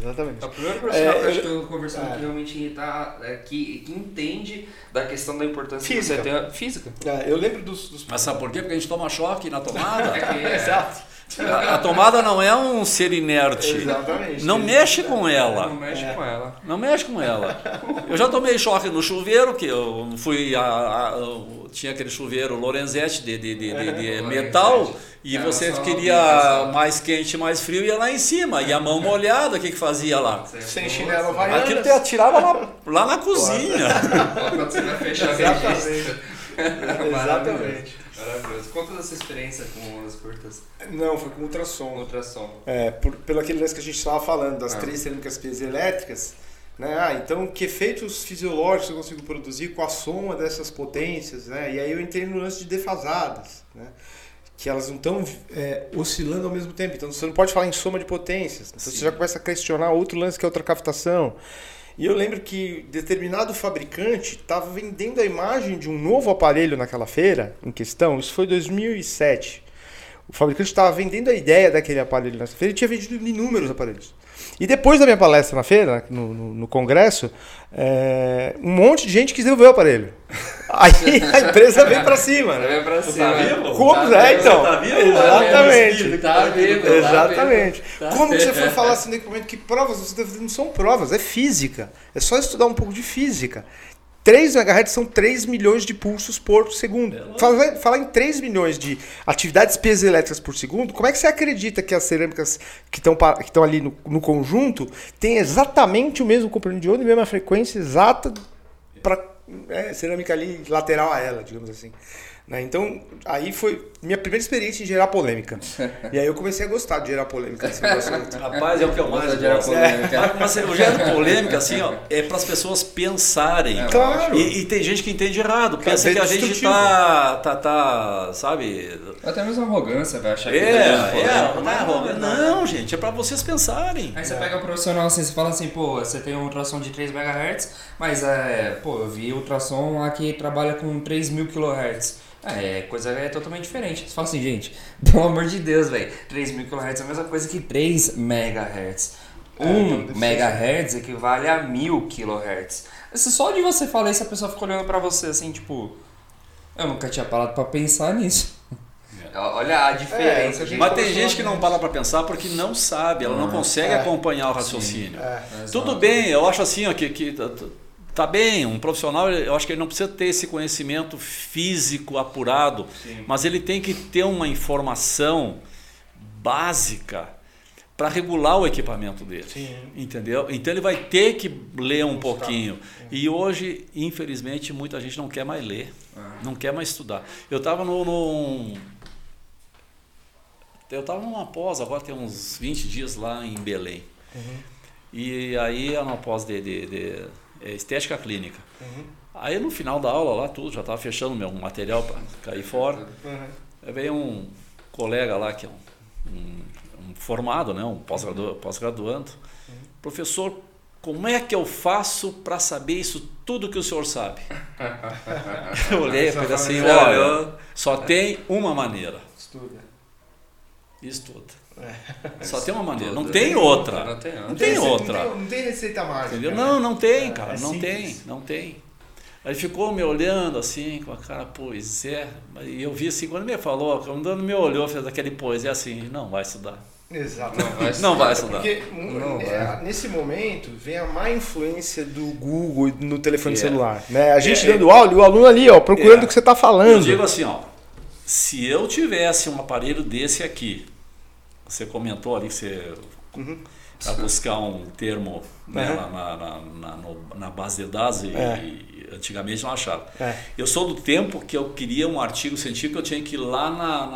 Exatamente. Exatamente. É o primeiro profissional É, que eu acho eu- que eu tô conversando é. que realmente tá, é, que, que entende da questão da importância Física. que você tem. Física. É, eu lembro dos, dos Mas sabe por quê? Porque a gente toma choque na tomada. É que é- Exato. A, a tomada não é um ser inerte. Exatamente. Não mexe com Não ela. mexe É. com ela. Não mexe com ela. Eu já tomei choque no chuveiro, que eu fui a, a- eu tinha aquele chuveiro Lorenzetti de, de, de, de- de metal, e É, você queria mais quente, mais frio, ia lá em cima. E a mão molhada, o que, que fazia lá? Sem chinelo havaiano. Aquilo te atirava lá, lá na cozinha. Quando você vai fechar Exatamente. Exatamente. Maravilhoso. Conta da sua experiência com as curtas Não, foi com ultrassom. ultrassom. É, por, pelo aquele lance que a gente estava falando, das Ah. três cerâmicas piezoelétricas. Né? Ah, então, que efeitos fisiológicos eu consigo produzir com a soma dessas potências? Né? E aí eu entrei no lance de defasadas, né? Que elas não estão é, oscilando ao mesmo tempo. Então, você não pode falar em soma de potências. Então, você já começa a questionar outro lance que é outra captação. E eu lembro que determinado fabricante estava vendendo a imagem de um novo aparelho naquela feira em questão. Isso foi 2007. O fabricante estava vendendo a ideia daquele aparelho nessa feira e tinha vendido inúmeros aparelhos. E depois da minha palestra na feira, no, no- no congresso, é, um monte de gente quis devolver o aparelho. Aí a empresa veio para cima. né? Pra Você cima. tá vivo? Como Tá é, vivo, então? tá vivo? Exatamente. Tá vivo, tá Exatamente. Tá Como que você vivo. foi falar assim no equipamento que provas você fazendo? Não são provas, é física. É só estudar um pouco de física. 3 MHz são 3 milhões de pulsos por segundo. É Falar, falar em 3 milhões de atividades piezoelétricas por segundo, como é que você acredita que as cerâmicas que estão que ali no, no conjunto têm exatamente o mesmo comprimento de onda e a mesma frequência exata para cerâmica ali lateral a ela, digamos assim. Né? Então, aí foi minha primeira experiência em gerar polêmica. E aí eu comecei a gostar de gerar polêmica nesse negócio. aí. Rapaz, é o que eu mais Gosta de gerar gosto. polêmica. É. Mas eu gero polêmica assim, ó, é para as pessoas pensarem. Claro. E, e tem gente que entende errado, pensa é que a gente destrutivo. tá, tá, tá, sabe? Até mesmo arrogância, vai achar É, que tá gerando é, não, é arrogância. não, gente, é para vocês pensarem. Aí você pega um profissional assim, você fala assim, pô, você tem um ultrassom de 3 MHz, mas é, pô, eu vi ultrassom lá que trabalha com 3000 kHz. É, coisa é totalmente diferente. Você fala assim, gente, pelo amor de Deus, velho, 3000 kHz é a mesma coisa que 3 MHz. É, 1 não, deve ser MHz equivale a 1000 kHz. Só de você falar isso, a pessoa fica olhando pra você assim, tipo, eu nunca tinha parado pra pensar nisso. Olha a diferença. É, gente. Mas tem gente que não para para pensar porque não sabe, ela não consegue É. acompanhar o raciocínio. É. Tudo bem, eu acho assim, ó, que, que tá- bem, um profissional, eu acho que ele não precisa ter esse conhecimento físico apurado, Sim. mas ele tem que ter uma informação básica para regular o equipamento dele. Sim. Entendeu? Então ele vai ter que ler um pouquinho. E hoje, infelizmente, muita gente não quer mais ler, não quer mais estudar. Eu estava no, num. Eu estava numa pós, agora tem uns 20 dias lá em Belém. E aí é uma pós de, de- de, é, estética clínica. Uhum. Aí no final da aula lá tudo, já estava fechando meu material para cair fora. Uhum. Aí veio um colega lá que é um, um- um formado, né, um pós-gradu- pós-graduando. Professor, como é que eu faço para saber isso tudo que o senhor sabe? eu olhei para ele assim, olha, olhou? só tem uma maneira. Estuda. Estuda. Só tem uma maneira, não tem outra. Não tem outra. Não tem outra. Não tem, não tem receita mágica. Entendeu? né? Não, não tem, É, cara, é não simples. tem, não tem. Aí ele ficou me olhando assim, com a cara, pois é. E eu vi assim, quando ele me falou, quando me olhou, fez aquele pois é assim, não vai estudar. Exato. Não vai Não vai estudar. Porque Não é, vai. nesse momento vem a má influência do Google no telefone É. celular. Né? A gente É, dando aula e o aluno ali, ó, procurando É. o que você está Eu falando. digo assim, ó, se eu tivesse um aparelho desse aqui, você comentou ali que você Uhum. para buscar um termo né, Uhum. na, na, na, na- base de dados e, É. e antigamente não achava. É. Eu sou do tempo que eu queria um artigo científico, eu tinha que ir lá na,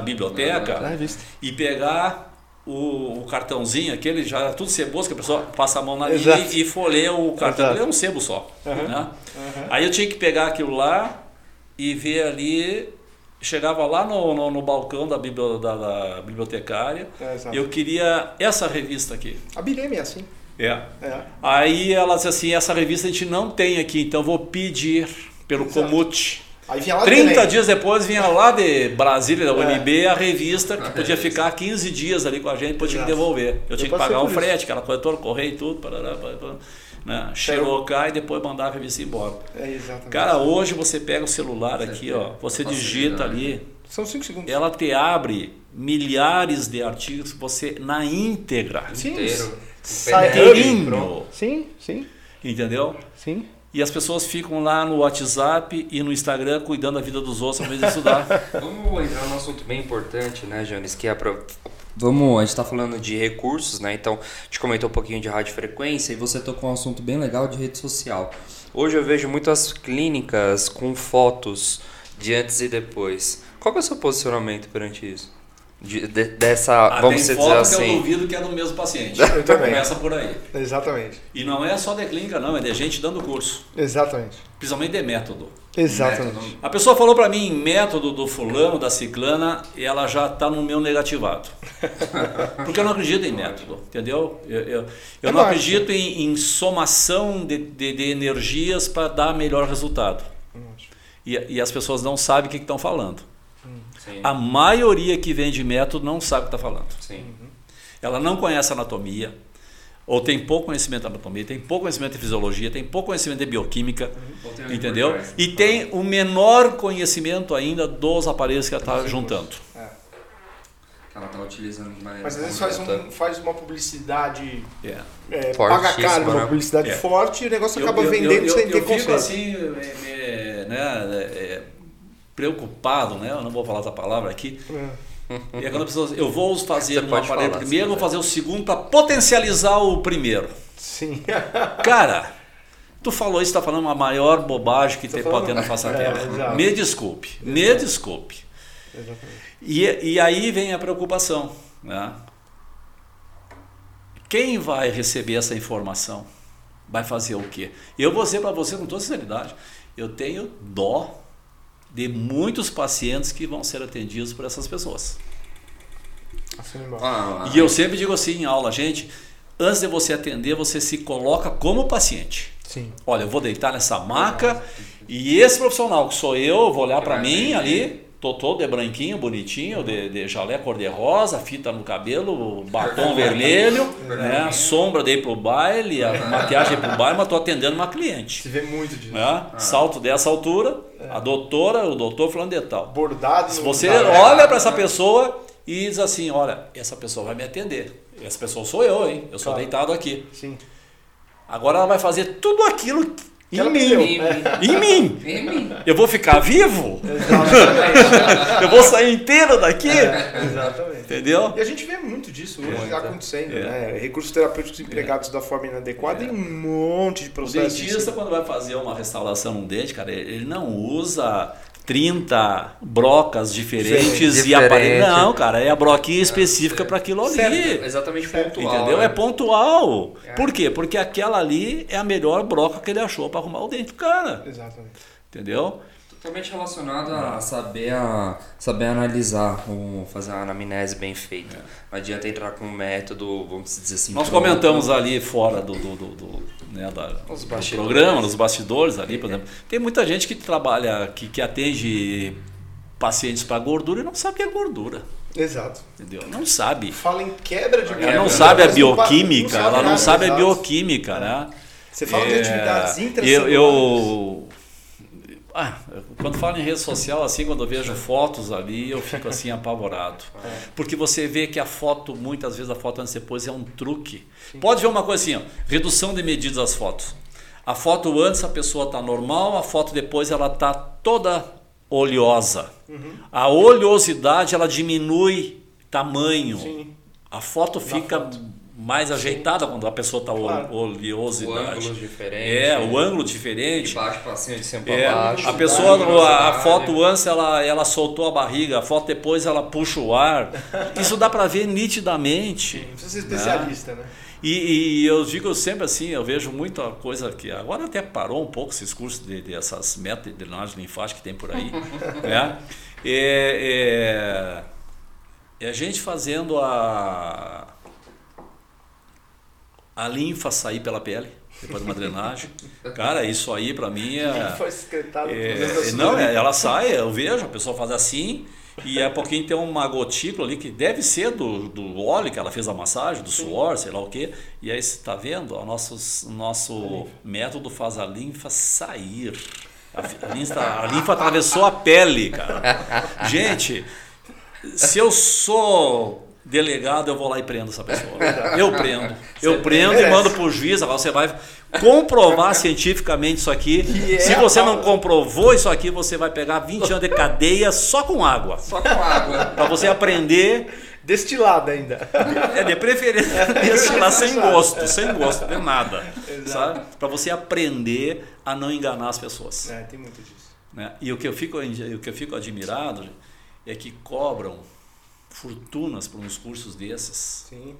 biblioteca Na revista. e pegar o, o cartãozinho, aquele já era tudo ceboso, que a pessoa passa a mão na linha Exato. e, e folheia o cartão. Exato. É um sebo só. Uhum. Né? Aí eu tinha que pegar aquilo lá e ver ali. Chegava lá no, no, no balcão da, bibli- da- da bibliotecária. É, eu queria essa revista aqui. A Bireme é assim. É. É. Aí ela disse assim: essa revista a gente não tem aqui, então eu vou pedir pelo Exato. Comute. Aí vinha lá do 30 Belém. dias depois vinha lá de Brasília, da É. UNB, a revista que podia ficar 15 dias ali com a gente, depois tinha que devolver. Eu tinha que pagar o frete, aquela coisa toda, correio e tudo, parará, parará, né? xerocar e depois mandar a revista embora. É, exatamente. Cara, hoje você pega o celular aqui, tem ó, você facilidade. digita ali, São 5 segundos. ela te abre milhares de artigos que você na íntegra, Sim. Inteiro. Inteirinho. Sim, sim, entendeu? sim. E as pessoas ficam lá no WhatsApp e no Instagram cuidando da vida dos outros ao invés de estudar. Vamos entrar num assunto bem importante, né, Janis? Que é pra... Vamos, a gente está falando de recursos, né? Então, a gente comentou um pouquinho de radiofrequência e você tocou um assunto bem legal de rede social. Hoje eu vejo muitas clínicas com fotos de antes e depois. Qual é o seu posicionamento perante isso? De- de- dessa, Ah, vamos tem dizer foto que eu assim. duvido que é do mesmo paciente. Eu também. Começa por aí. Exatamente. E não é só de clínica, não, é de gente dando curso. Exatamente. Principalmente de método. Exatamente. Método. A pessoa falou pra mim método do fulano, da ciclana, e ela já tá no meu negativado. Porque eu não acredito em método, entendeu? Eu, eu, eu Eu não acredito em, em somação de, de, de energias para dar melhor resultado. E, e as pessoas não sabem o que estão falando. Sim, A maioria que vende método não sabe o que está falando. sim. Ela não conhece anatomia, ou tem pouco conhecimento de anatomia, tem pouco conhecimento de fisiologia, tem pouco conhecimento de bioquímica, Ou tem um entendeu? E tem o menor conhecimento ainda dos aparelhos que ela está juntando. Que ela tá utilizando de maneira Mas às vezes faz, um, faz uma publicidade, É. é, Fortíssima, paga caro, uma publicidade É. forte e o negócio Eu- acaba eu- vendendo eu, sem eu, ter eu fico conceito. assim, me- me- né, é, preocupado, né? Eu não vou falar essa palavra aqui. É. E é quando a pessoa, eu vou fazer Você um aparelho falar, primeiro, vou fazer o segundo para potencializar o primeiro. Sim. Cara, tu falou isso, tá falando uma maior bobagem que tem, pode ter na face da É, terra. me desculpe, me desculpe. Exatamente. E, e aí vem a preocupação. Né? Quem vai receber essa informação? Vai fazer o quê? Eu vou dizer para você com toda sinceridade, eu tenho dó de muitos pacientes que vão ser atendidos por essas pessoas. Assina embaixo. Ah, E eu sempre digo assim em aula, gente, antes de você atender, você se coloca como paciente. Sim. Olha, eu vou deitar nessa maca e esse profissional que sou eu, vou olhar para mim ali, tô todo de branquinho, bonitinho, de, de jalé cor-de-rosa, fita no cabelo, batom vermelho, né, sombra dei pro baile, a maquiagem pro baile, mas tô atendendo uma cliente. Se vê muito disso. Né? Salto dessa altura, a doutora, o doutor falando de tal. Bordado. Se você na- olha para essa pessoa e diz assim, olha, essa pessoa vai me atender. Essa pessoa sou eu, hein? Eu sou Claro. deitado aqui. Sim. Agora ela vai fazer tudo aquilo em mim. Em mim. Em mim. Em mim. Eu vou ficar vivo? Exatamente. Eu vou sair inteiro daqui? Exatamente. Entendeu? E a gente vê muito disso hoje Muito. acontecendo, É. né? Recursos terapêuticos empregados da forma inadequada em um monte de O processos. dentista, quando vai fazer uma restauração num dente, cara, ele não usa 30 brocas diferentes Diferente. e aparelhos. Não, cara, é a broquinha específica para aquilo ali. Certo, exatamente pontual. Entendeu? né? É pontual. É. Por quê? Porque aquela ali é a melhor broca que ele achou para arrumar o dente do cara. Exatamente. Entendeu? Totalmente relacionado a saber, a saber analisar, o, fazer uma anamnese bem feita. Não adianta entrar com um método, vamos dizer assim. Nós pronto. comentamos ali fora do, do, do, do, né, da- Os do programa, nos bastidores ali, por exemplo. Tem muita gente que trabalha, que, que atende pacientes para gordura e não sabe o que é gordura. Exato. Entendeu? Não sabe. Fala em quebra de Ela não sabe a bioquímica, ela não sabe a bioquímica, né? Você fala de É, atividades eu, intracelulares. eu ah, quando falo em rede social, assim, quando eu vejo fotos ali, eu fico assim apavorado. Porque você vê que a foto, muitas vezes a foto antes e depois é um truque. Pode ver uma coisa assim, ó, redução de medidas das fotos. A foto antes a pessoa está normal, a foto depois ela está toda oleosa. A oleosidade ela diminui tamanho. Sim. A foto fica foto. Mais ajeitada quando a pessoa está Claro. O oleosidade. ângulo diferente. É, o ângulo De diferente. baixo pra cima, de cima pra É, baixo. a pessoa, a, a foto antes ela, ela soltou a barriga, a foto depois ela puxa o ar. Isso dá para ver nitidamente. Não precisa ser especialista, né? E, e eu digo sempre assim, eu vejo muita coisa que agora até parou um pouco esses cursos de, de essas metas de drenagem linfática que tem por aí, né? É, é, é a gente fazendo a a linfa sair pela pele depois de uma drenagem. Cara, isso aí para mim é Foi secretado por é, da não, é, ela sai, eu vejo, a pessoa faz assim, e a pouquinho tem uma gotícula ali que deve ser do, do óleo que ela fez a massagem, do suor, sei lá o quê. E aí você está vendo? O nosso, nosso método faz a linfa sair. A linfa, a linfa atravessou a pele, cara. Gente, se eu sou delegado, eu vou lá e prendo essa pessoa. Eu prendo. Eu prendo e merece. mando pro juiz, agora você vai comprovar cientificamente isso aqui. Que é Se você não comprovou isso aqui, você vai pegar 20 anos de cadeia só com água. Só com água. Para você aprender, Destilado ainda. é de preferência destilar sem gosto, sem gosto de nada. Sabe? Para você aprender a não enganar as pessoas. É, tem muito disso. né? E o que, eu fico, o que eu fico admirado é que cobram fortunas por uns cursos desses. Sim.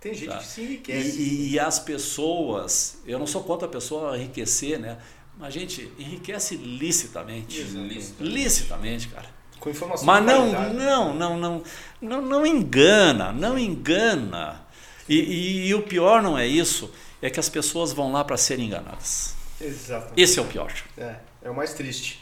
Tem gente Tá. que se enriquece. E, e as pessoas, eu não sou contra a pessoa enriquecer, né? Mas, gente, enriquece licitamente. Exatamente. Licitamente, cara. Com informação Mas não, não, não, não, não, não engana, não engana. E, e- e o pior não é isso, é que as pessoas vão lá para serem enganadas. Exatamente. Esse é o pior. É, é o mais triste.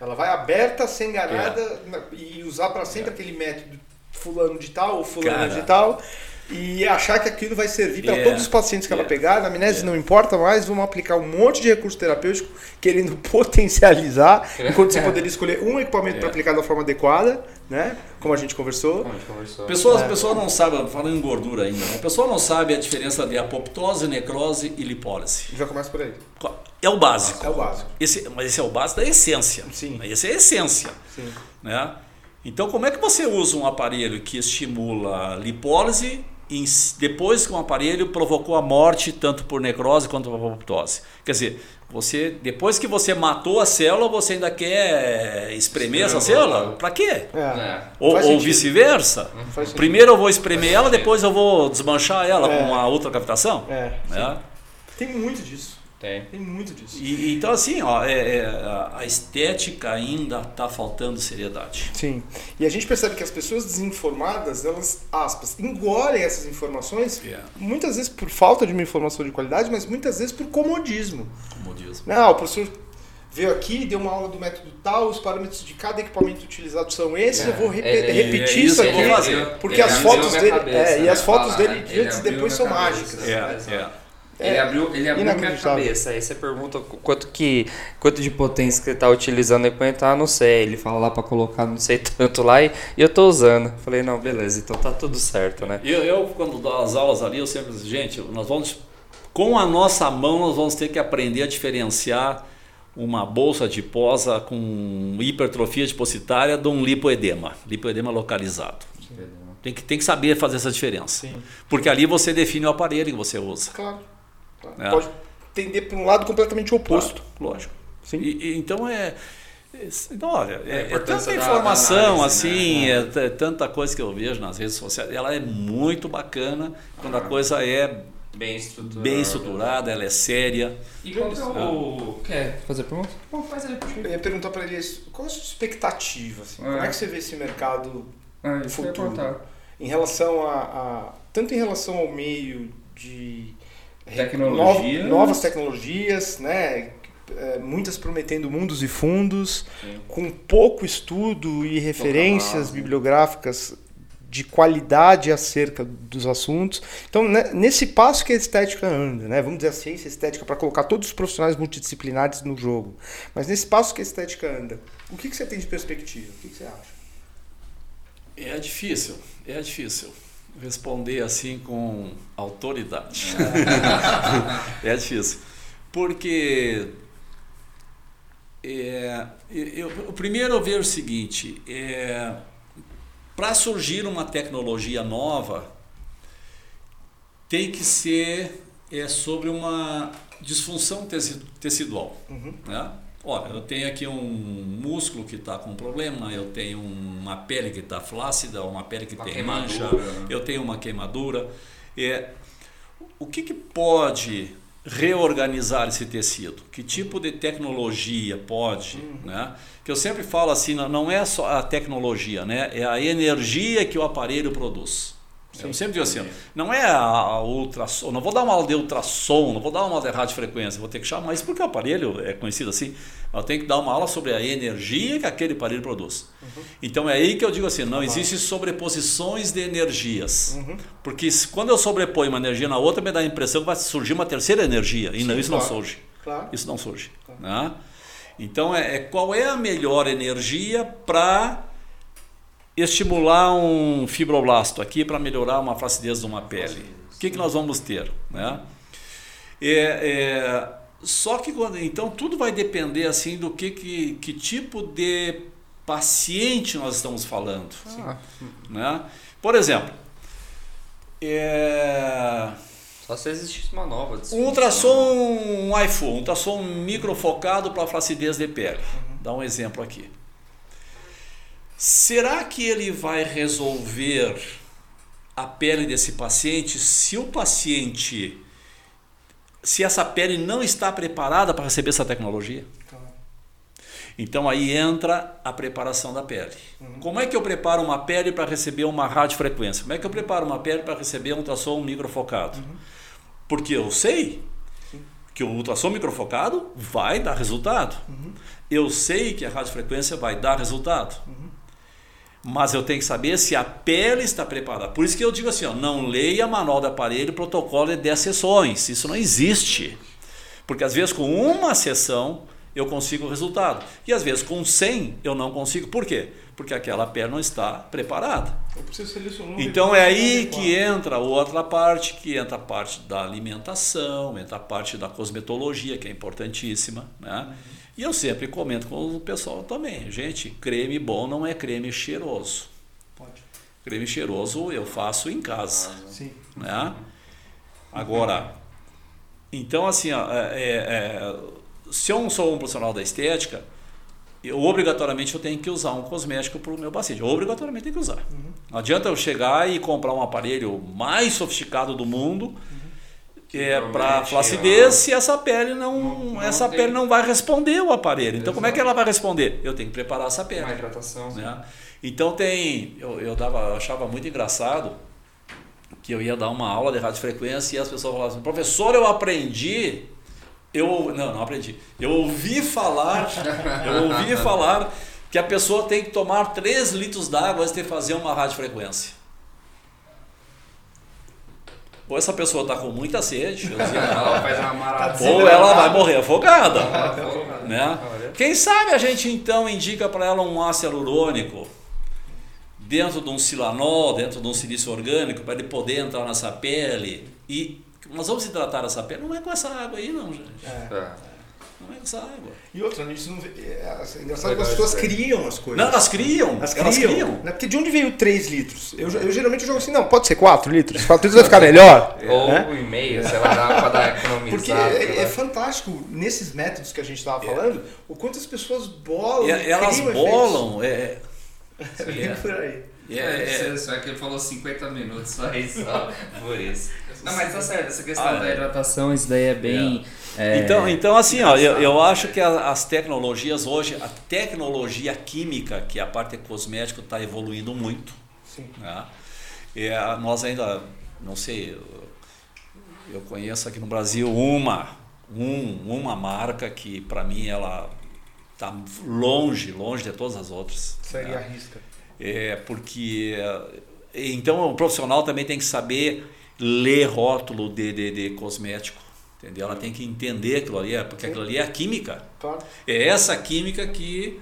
Ela vai aberta, ser enganada É. e usar para sempre aquele método fulano de tal ou fulano Cara. de tal e achar que aquilo vai servir para É. todos os pacientes que ela É. pegar. Na amnésia É. não importa mais, vamos aplicar um monte de recurso terapêutico querendo potencializar, enquanto você poderia escolher um equipamento para É. aplicar da forma adequada, né? Como a gente conversou. Como a gente conversou. Pessoas, É. pessoas não sabem, falando em gordura ainda, né? a pessoa não sabe a diferença de apoptose, necrose e lipólise. Já começa por aí. É o básico. É o básico. Esse, mas esse é o básico da essência. Sim. Esse é a essência. Sim. né? Então, como é que você usa um aparelho que estimula a lipólise e em- depois que um aparelho provocou a morte tanto por necrose quanto por apoptose? Quer dizer, você depois que você matou a célula, você ainda quer espremer essa célula? Para quê? É. É. Ou, ou vice-versa? Faz sentido. Primeiro eu vou espremer ela, depois eu vou desmanchar ela É. com uma ultracaptação? É. Né? Tem muito disso. Tem. Tem muito disso. E, então assim, ó, é- é, a- estética ainda está faltando seriedade. Sim. E a gente percebe que as pessoas desinformadas, elas, aspas, engolem essas informações, É. muitas vezes por falta de uma informação de qualidade, mas muitas vezes por comodismo. Como diz. Não, o professor veio aqui, deu uma aula do método tal, os parâmetros de cada equipamento utilizado são esses, É, eu vou repe- ele- repetir é isso isso aqui, eu vou fazer. porque as fotos dele, cabeça, é, e né? as fotos Falar, dele ele antes e depois são cabeça. mágicas. É, é. Ele abriu, ele abriu minha cabeça. Aí você pergunta qu- quanto que quanto de potência que ele tá utilizando aí pra entrar, não sei. Ele fala lá pra colocar não sei tanto lá e, e eu tô usando. Falei, não, beleza, então tá tudo certo, né? Eu, eu, quando dou as aulas ali, eu sempre digo, gente, nós vamos, com a nossa mão, nós vamos ter que aprender a diferenciar uma bolsa adiposa com hipertrofia depositária de um lipoedema, lipoedema localizado. Tem que, tem que saber fazer essa diferença. Sim. Porque ali você define o aparelho que você usa. Claro. Claro. É. Pode tender para um lado completamente oposto. Lógico. Sim. E, e então é. é- Então, olha, é, é tanta informação da análise, assim, né? é, t- tanta coisa que eu vejo nas redes sociais. Ela é muito bacana quando a coisa é Bem estruturado. bem estruturada, ela é séria. E qual é o. Quer fazer pergunta? Bom, faz aí, Eu ia perguntar para ele isso, qual é a sua expectativa? assim? Como é que você vê esse mercado Ah, ia Futuro. em relação a, a- tanto em relação ao meio de Tecnologias. no- novas tecnologias, né? É, muitas prometendo mundos e fundos, Sim. com pouco estudo e referências bibliográficas de qualidade acerca dos assuntos. Então, né, nesse passo que a estética anda, né? vamos dizer a ciência estética para colocar todos os profissionais multidisciplinares no jogo, mas nesse passo que a estética anda, o que, que você tem de perspectiva? O que, que você acha? É difícil, é difícil responder assim com autoridade. é difícil. Porque é, eu, o primeiro eu vejo o seguinte, é, para surgir uma tecnologia nova, tem que ser é, sobre uma disfunção tecidual. Uhum. Né? Olha, eu tenho aqui um músculo que está com problema, eu tenho uma pele que está flácida, uma pele que uma tem mancha, né? eu tenho uma queimadura. É, o que, que pode reorganizar esse tecido? Que tipo de tecnologia pode? Uhum. Né? Que eu sempre falo assim, não é só a tecnologia, né? é a energia que o aparelho produz. Eu sempre digo assim, não é a ultrassom, não vou dar uma aula de ultrassom, não vou dar uma aula de radiofrequência, vou ter que chamar isso porque o aparelho é conhecido assim, eu tenho que dar uma aula sobre a energia que aquele aparelho produz. Uhum. Então é aí que eu digo assim, não existe sobreposições de energias, uhum. porque quando eu sobreponho uma energia na outra, me dá a impressão que vai surgir uma terceira energia, e Sim, não, isso claro. não surge. Claro. Isso não surge. Claro. Né? Então é, é qual é a melhor energia para estimular um fibroblasto aqui para melhorar uma flacidez de uma pele. O que, que nós vamos ter? Né? É, é, só que quando, então tudo vai depender assim do que, que, que tipo de paciente nós estamos falando. Ah. Né? Por exemplo, é, só se existisse uma nova. Um ultrassom um iPhone, um ultrassom microfocado para flacidez de pele. Uhum. Dá um exemplo aqui. Será que ele vai resolver a pele desse paciente se o paciente, se essa pele não está preparada para receber essa tecnologia? Então aí entra a preparação da pele. Uhum. Como é que eu preparo uma pele para receber uma radiofrequência? Como é que eu preparo uma pele para receber um ultrassom microfocado? Uhum. Porque eu sei Sim. que o ultrassom microfocado vai dar resultado. Uhum. Eu sei que a radiofrequência vai dar resultado. Mas eu tenho que saber se a pele está preparada. Por isso que eu digo assim, ó, não leia manual do aparelho, protocolo de 10 sessões. Isso não existe. Porque às vezes com uma sessão eu consigo o resultado. E às vezes com 100 eu não consigo. Por quê? Porque aquela pele não está preparada. Então é aí que entra outra parte, que entra a parte da alimentação, entra a parte da cosmetologia, que é importantíssima. Né? Uhum. E eu sempre comento com o pessoal também, gente, creme bom não é creme cheiroso. Pode. Creme cheiroso eu faço em casa. Sim. Né? Agora, então assim, ó, é, é, é, se eu não sou um profissional da estética, eu obrigatoriamente eu tenho que usar um cosmético para o meu paciente. Eu obrigatoriamente tenho que usar. Uhum. Não adianta eu chegar e comprar um aparelho mais sofisticado do mundo. Que é para flacidez se essa pele não, não, não essa tem. pele não vai responder o aparelho. Então Exato. como é que ela vai responder? Eu tenho que preparar essa pele. Uma hidratação. Né? Então tem, eu, eu, dava, eu achava muito engraçado que eu ia dar uma aula de radiofrequência e as pessoas falavam assim, professor, eu aprendi, eu não, não aprendi, eu ouvi falar, eu ouvi falar que a pessoa tem que tomar 3 litros d'água antes de fazer uma radiofrequência ou essa pessoa está com muita sede, ela faz uma ou ela vai morrer afogada. né? Quem sabe a gente então indica para ela um ácido hialurônico dentro de um silanol, dentro de um silício orgânico, para ele poder entrar nessa pele. E nós vamos hidratar essa pele. Não é com essa água aí, não, gente. É. é. Não é essa água. E outra, a gente não vê. É, é engraçado que as pessoas criam as coisas. Não, elas criam. Elas criam. Elas criam. Né? Porque de onde veio 3 litros? Eu, eu geralmente jogo assim, não, pode ser 4 litros. 4 litros vai ficar melhor. Ou né? um e meio, sei lá, dá pra dar economizar. Porque é, é, fantástico, nesses métodos que a gente estava falando, o quanto as pessoas bolam. E, elas bolam. É, é, por aí. É, é, só que ele falou 50 minutos só isso, só por isso. Não, mas tá certo, essa questão ah, da hidratação, isso daí é bem. É. Então, então, assim, ó, eu, eu acho que as tecnologias hoje, a tecnologia química, que é a parte cosmética, está evoluindo muito. Sim. Né? É, nós ainda, não sei, eu, eu conheço aqui no Brasil uma, um, uma marca que para mim ela está longe, longe de todas as outras. Segue né? a risca. É, porque então o profissional também tem que saber ler rótulo de, de, de cosmético. Entendeu? Ela tem que entender aquilo ali, é, porque aquilo ali é a química. É essa química que,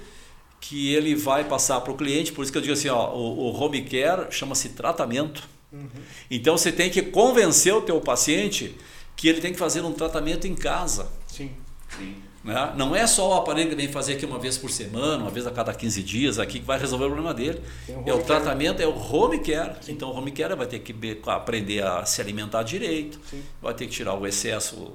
que ele vai passar para o cliente. Por isso que eu digo assim, ó, o, o home care chama-se tratamento. Uhum. Então você tem que convencer o teu paciente que ele tem que fazer um tratamento em casa. Sim. Sim. Né? Não é só o aparelho que vem fazer aqui uma vez por semana, uma vez a cada 15 dias aqui que vai resolver o problema dele. O é o home tratamento, é o home care. Então o home care vai ter que aprender a se alimentar direito, Sim. vai ter que tirar o excesso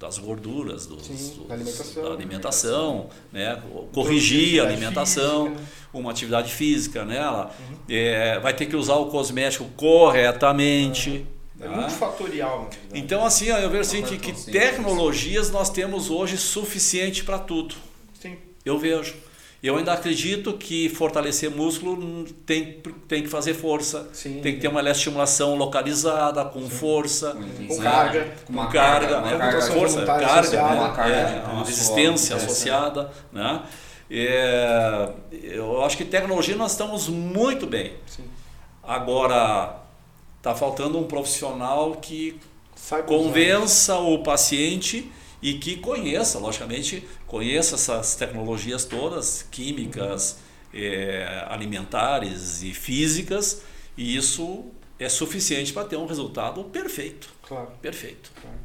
das gorduras, dos, Sim, dos- da alimentação. da alimentação, né? corrigir a alimentação, física. uma atividade física nela, Uhum. É, vai ter que usar o cosmético corretamente. É tá? multifatorial, na verdade. Então, assim, eu vejo assim, que, que Sim. tecnologias nós temos hoje suficiente para tudo. Sim. Eu vejo. Eu ainda acredito que fortalecer músculo tem, tem que fazer força, Sim. tem que ter uma estimulação localizada, com força, Com Com carga. com uma carga, uma né? carga Computação força, carga, associada. né? Uma carga É, de uma resistência é. associada, né? É, eu acho que tecnologia nós estamos muito bem. Sim. Agora está faltando um profissional que convença o paciente e que conheça, logicamente, conheça essas tecnologias todas, químicas, eh, alimentares e físicas, e isso é suficiente para ter um resultado perfeito. Claro, Perfeito. claro.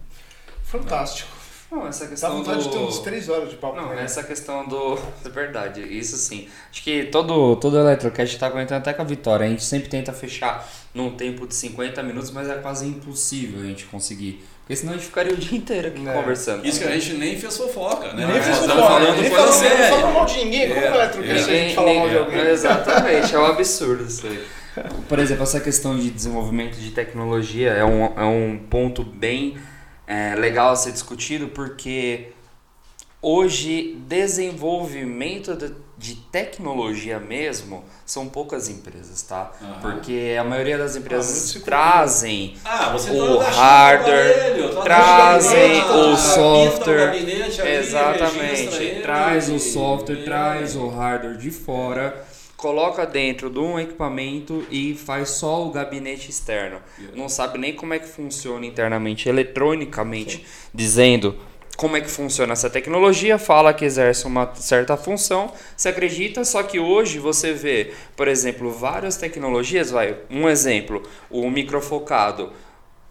Fantástico. Não, essa Dá questão vontade do... de ter uns três horas de papo. Não, né? essa questão do. É verdade, isso sim. Acho que todo, todo Electrocast tá comentando até com a Vitória. A gente sempre tenta fechar num tempo de 50 minutos, mas é quase impossível a gente conseguir. Porque senão a gente ficaria o dia inteiro aqui É. conversando. Isso que a gente nem fez fofoca, né? Nem Nós fez fofoca, falando nem coisa falamos- nem séria. falamos mal de ninguém. Como É, é, Electrocast a Ninguém- gente fala mal de alguém? Exatamente, é um absurdo isso aí. Por exemplo, essa questão de desenvolvimento de tecnologia é um, é um ponto bem é, legal a ser discutido porque hoje desenvolvimento de, de tecnologia mesmo são poucas empresas, tá? Aham. Porque a maioria das Ah, empresas compra. trazem Ah, você O tá hardware, aparelho, tá trazem o tá, software. ali, Exatamente. ele, Traz o software, e- traz o hardware de fora, coloca dentro de um equipamento e faz só o gabinete externo. Não sabe nem como é que funciona internamente, eletronicamente, dizendo como é que funciona essa tecnologia, fala que exerce uma certa função, se acredita, só que hoje você vê, por exemplo, várias tecnologias, vai, um exemplo, o microfocado.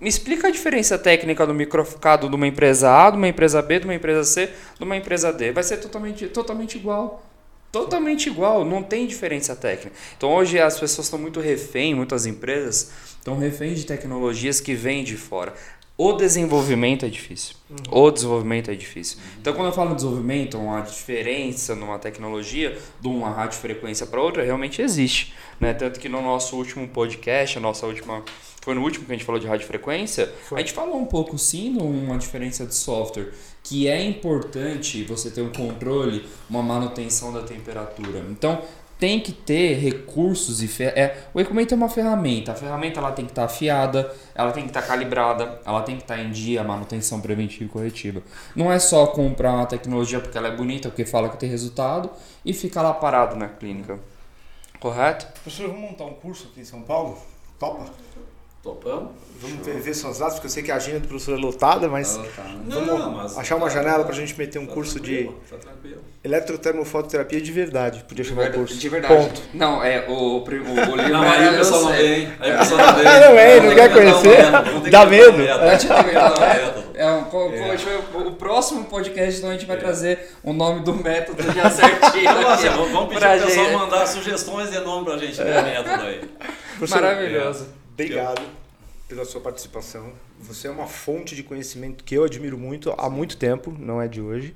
Me explica a diferença técnica do microfocado de uma empresa A, de uma empresa B, de uma empresa C, de uma empresa D. Vai ser totalmente, totalmente igual. Totalmente igual, não tem diferença técnica. Então hoje as pessoas estão muito refém, muitas empresas estão refém de tecnologias que vêm de fora. O desenvolvimento é difícil. O desenvolvimento é difícil. Então quando eu falo desenvolvimento, uma diferença numa tecnologia de uma radiofrequência para outra realmente existe. Né? Tanto que no nosso último podcast, a nossa última. Foi no último que a gente falou de radiofrequência, Foi. a gente falou um pouco sim de uma diferença de software, que é importante você ter um controle, uma manutenção da temperatura. Então, tem que ter recursos e é, o equipamento é uma ferramenta. A ferramenta ela tem que estar afiada, ela tem que estar calibrada, ela tem que estar em dia, manutenção preventiva e corretiva. Não é só comprar uma tecnologia porque ela é bonita, porque fala que tem resultado e ficar lá parado na clínica. Correto? Professor, vamos montar um curso aqui em São Paulo? Topa? Topamos? Vamos ver, ver suas datas, porque eu sei que a agenda do professor é lotada, mas vamos achar uma janela pra gente meter um Tá curso tranquilo, Tá de eletrotermofototerapia de verdade. Podia chamar o curso. De verdade. Ponto. Não, é o, o, o, o livro Não, é- aí o pessoal não sei. vem. Aí o pessoal não vem. Não é, não quer conhecer? Dá medo. A. É um, É. o, o próximo podcast então a gente vai trazer o nome do método já certinho. Então, assim, vamos pedir pra pro pessoal mandar sugestões de nome pra gente do método aí. Maravilhoso. Obrigado pela sua participação. Você é uma fonte de conhecimento que eu admiro muito há muito tempo, não é de hoje.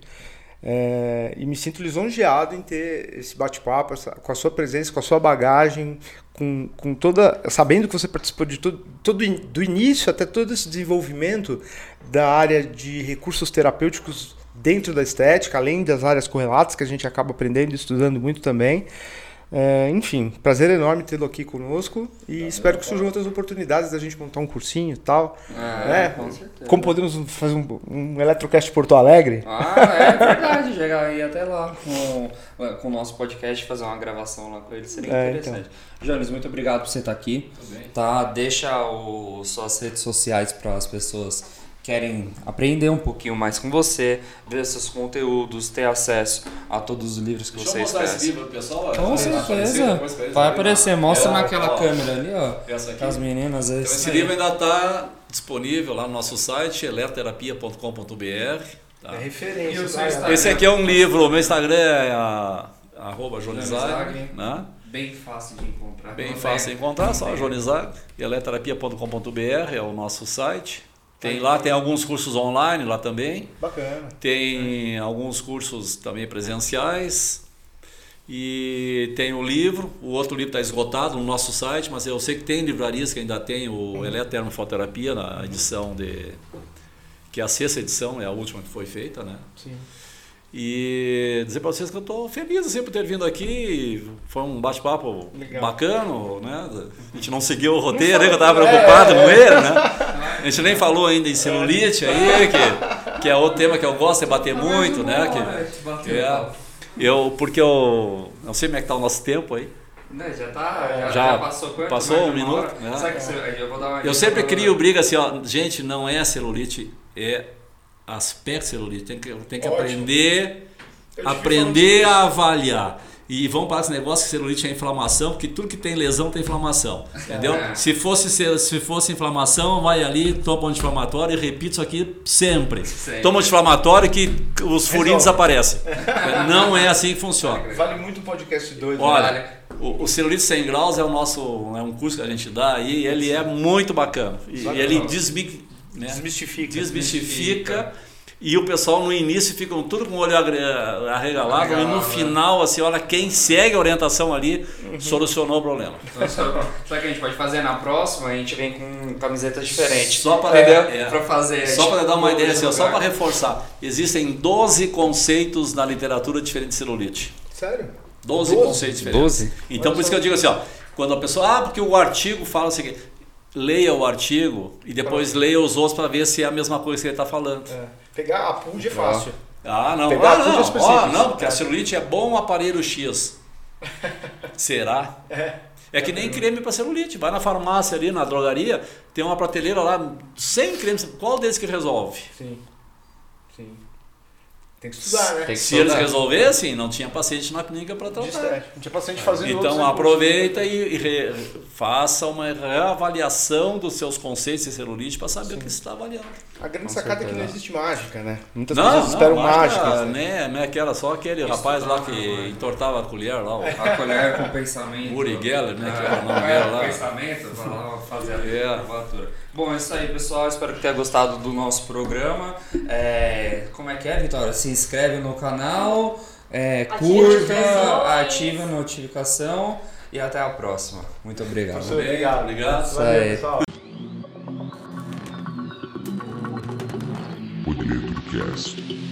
É, e me sinto lisonjeado em ter esse bate-papo, com a sua presença, com a sua bagagem, com, com toda. sabendo que você participou de todo, todo do início até todo esse desenvolvimento da área de recursos terapêuticos dentro da estética, além das áreas correlatas que a gente acaba aprendendo e estudando muito também. É, enfim, prazer enorme tê-lo aqui conosco e espero que surjam outras oportunidades da gente montar um cursinho e tal. É, É, com certeza. Como podemos fazer um, um Eletrocast Porto Alegre? Ah, é verdade. Chegar aí até lá com, com o nosso podcast, fazer uma gravação lá com ele seria É, interessante. Jones, muito obrigado por você estar aqui. Tudo bem? Tá? Deixa o, suas redes sociais para as pessoas querem aprender um pouquinho mais com você, ver seus conteúdos, ter acesso a todos os livros que Deixa eu você mostrar esse livro pessoal. Com Vai aparecer certeza. pra eles Vai aparecer, mostra É, naquela ó, câmera ali, ó. Essa aqui. Com as meninas. Então, esse livro ainda está disponível lá no nosso site, eletroterapia.com.br. Tá? É referência. Esse aqui é um livro, o meu Instagram é a, arroba Jonizag, né? Bem fácil de encontrar. Bem Não fácil de é- encontrar, só é- Jonizag, eleterapia.com.br é o nosso site. Tem lá, tem alguns cursos online lá também. Bacana. Tem alguns cursos também presenciais. E tem o livro, o outro livro está esgotado no nosso site, mas eu sei que tem livrarias que ainda tem o Eletermofoterapia na edição de. que é a sexta edição, é a última que foi feita, né? Sim. E dizer para vocês que eu estou feliz assim, por ter vindo aqui. Foi um bate-papo bacana, né? A gente não seguiu o roteiro, né? Que eu estava preocupado É, com ele, né? A gente nem falou ainda em celulite aí, que, que é outro tema que eu gosto de bater muito, né? Que, é, eu, porque eu não sei como é que tá o nosso tempo aí. Né, já tá, já, Já já passou quanto? passou um minuto, né? Você- eu vou dar uma Eu sempre crio briga assim, ó, gente, não é celulite, é aspecto celulite. Tem que, tem que Ótimo. aprender, Eu aprender a avaliar. E vamos para esse negócio que celulite é inflamação, porque tudo que tem lesão tem inflamação. Entendeu? É. Se, fosse, se fosse inflamação, vai ali, toma um anti-inflamatório e repita isso aqui sempre. Sempre. Toma um anti-inflamatório que os furinhos desaparecem. Não é assim que funciona. Vale muito o podcast 2. Olha, o, o celulite 100 graus é o nosso é um curso que a gente dá e ele é muito bacana. E ele desmi, né, Desmistifica. desmistifica e o pessoal no início ficam tudo com o olho arregalado e no Arregalado, final, assim, olha, quem segue a orientação ali solucionou o problema. Então, o que a gente pode fazer na próxima? A gente vem com camisetas diferentes. Só para é, Pra fazer. Só para dar uma ideia, assim, só para reforçar, existem 12 conceitos na literatura diferente de celulite. Sério? 12, 12? conceitos diferentes. 12? Então, Olha por isso só. que eu digo assim, ó, quando a pessoa, ah, porque o artigo fala assim, leia o artigo e depois leia os outros para ver se é a mesma coisa que ele está falando. É. Pegar a PUD é fácil. Ah, não, Pegar ah, não, coisas ó, específicas. não, porque a celulite é bom aparelho X. Será? É. É que nem creme para celulite. Vai na farmácia ali, na drogaria, tem uma prateleira lá, 100 cremes. Qual deles que resolve? Sim. Sim. Tem que estudar, né? Tem que Se eles resolvessem, não tinha paciente na clínica para tratar. Distante. Não tinha paciente fazendo Então aproveita e, e re- faça uma reavaliação dos seus conceitos de celulite para saber o que você está avaliando. A grande Com sacada é que não certeza. existe mágica, né? Muitas não, pessoas não, esperam mágica, né? Não é aquela só aquele rapaz lá que não é. entortava a colher lá, o A colher com pensamento. Uri Geller, né? Que É, era o nome é, dele lá. pensamento, fazer a É. Bom, é isso aí, pessoal. Espero que tenha gostado do nosso programa. É, como é que é, Vitória? Se inscreve no canal, é, curta, ativa a notificação e até a próxima. Muito obrigado. Professor, obrigado. Obrigado. Isso Valeu, aí. pessoal. Podletocast.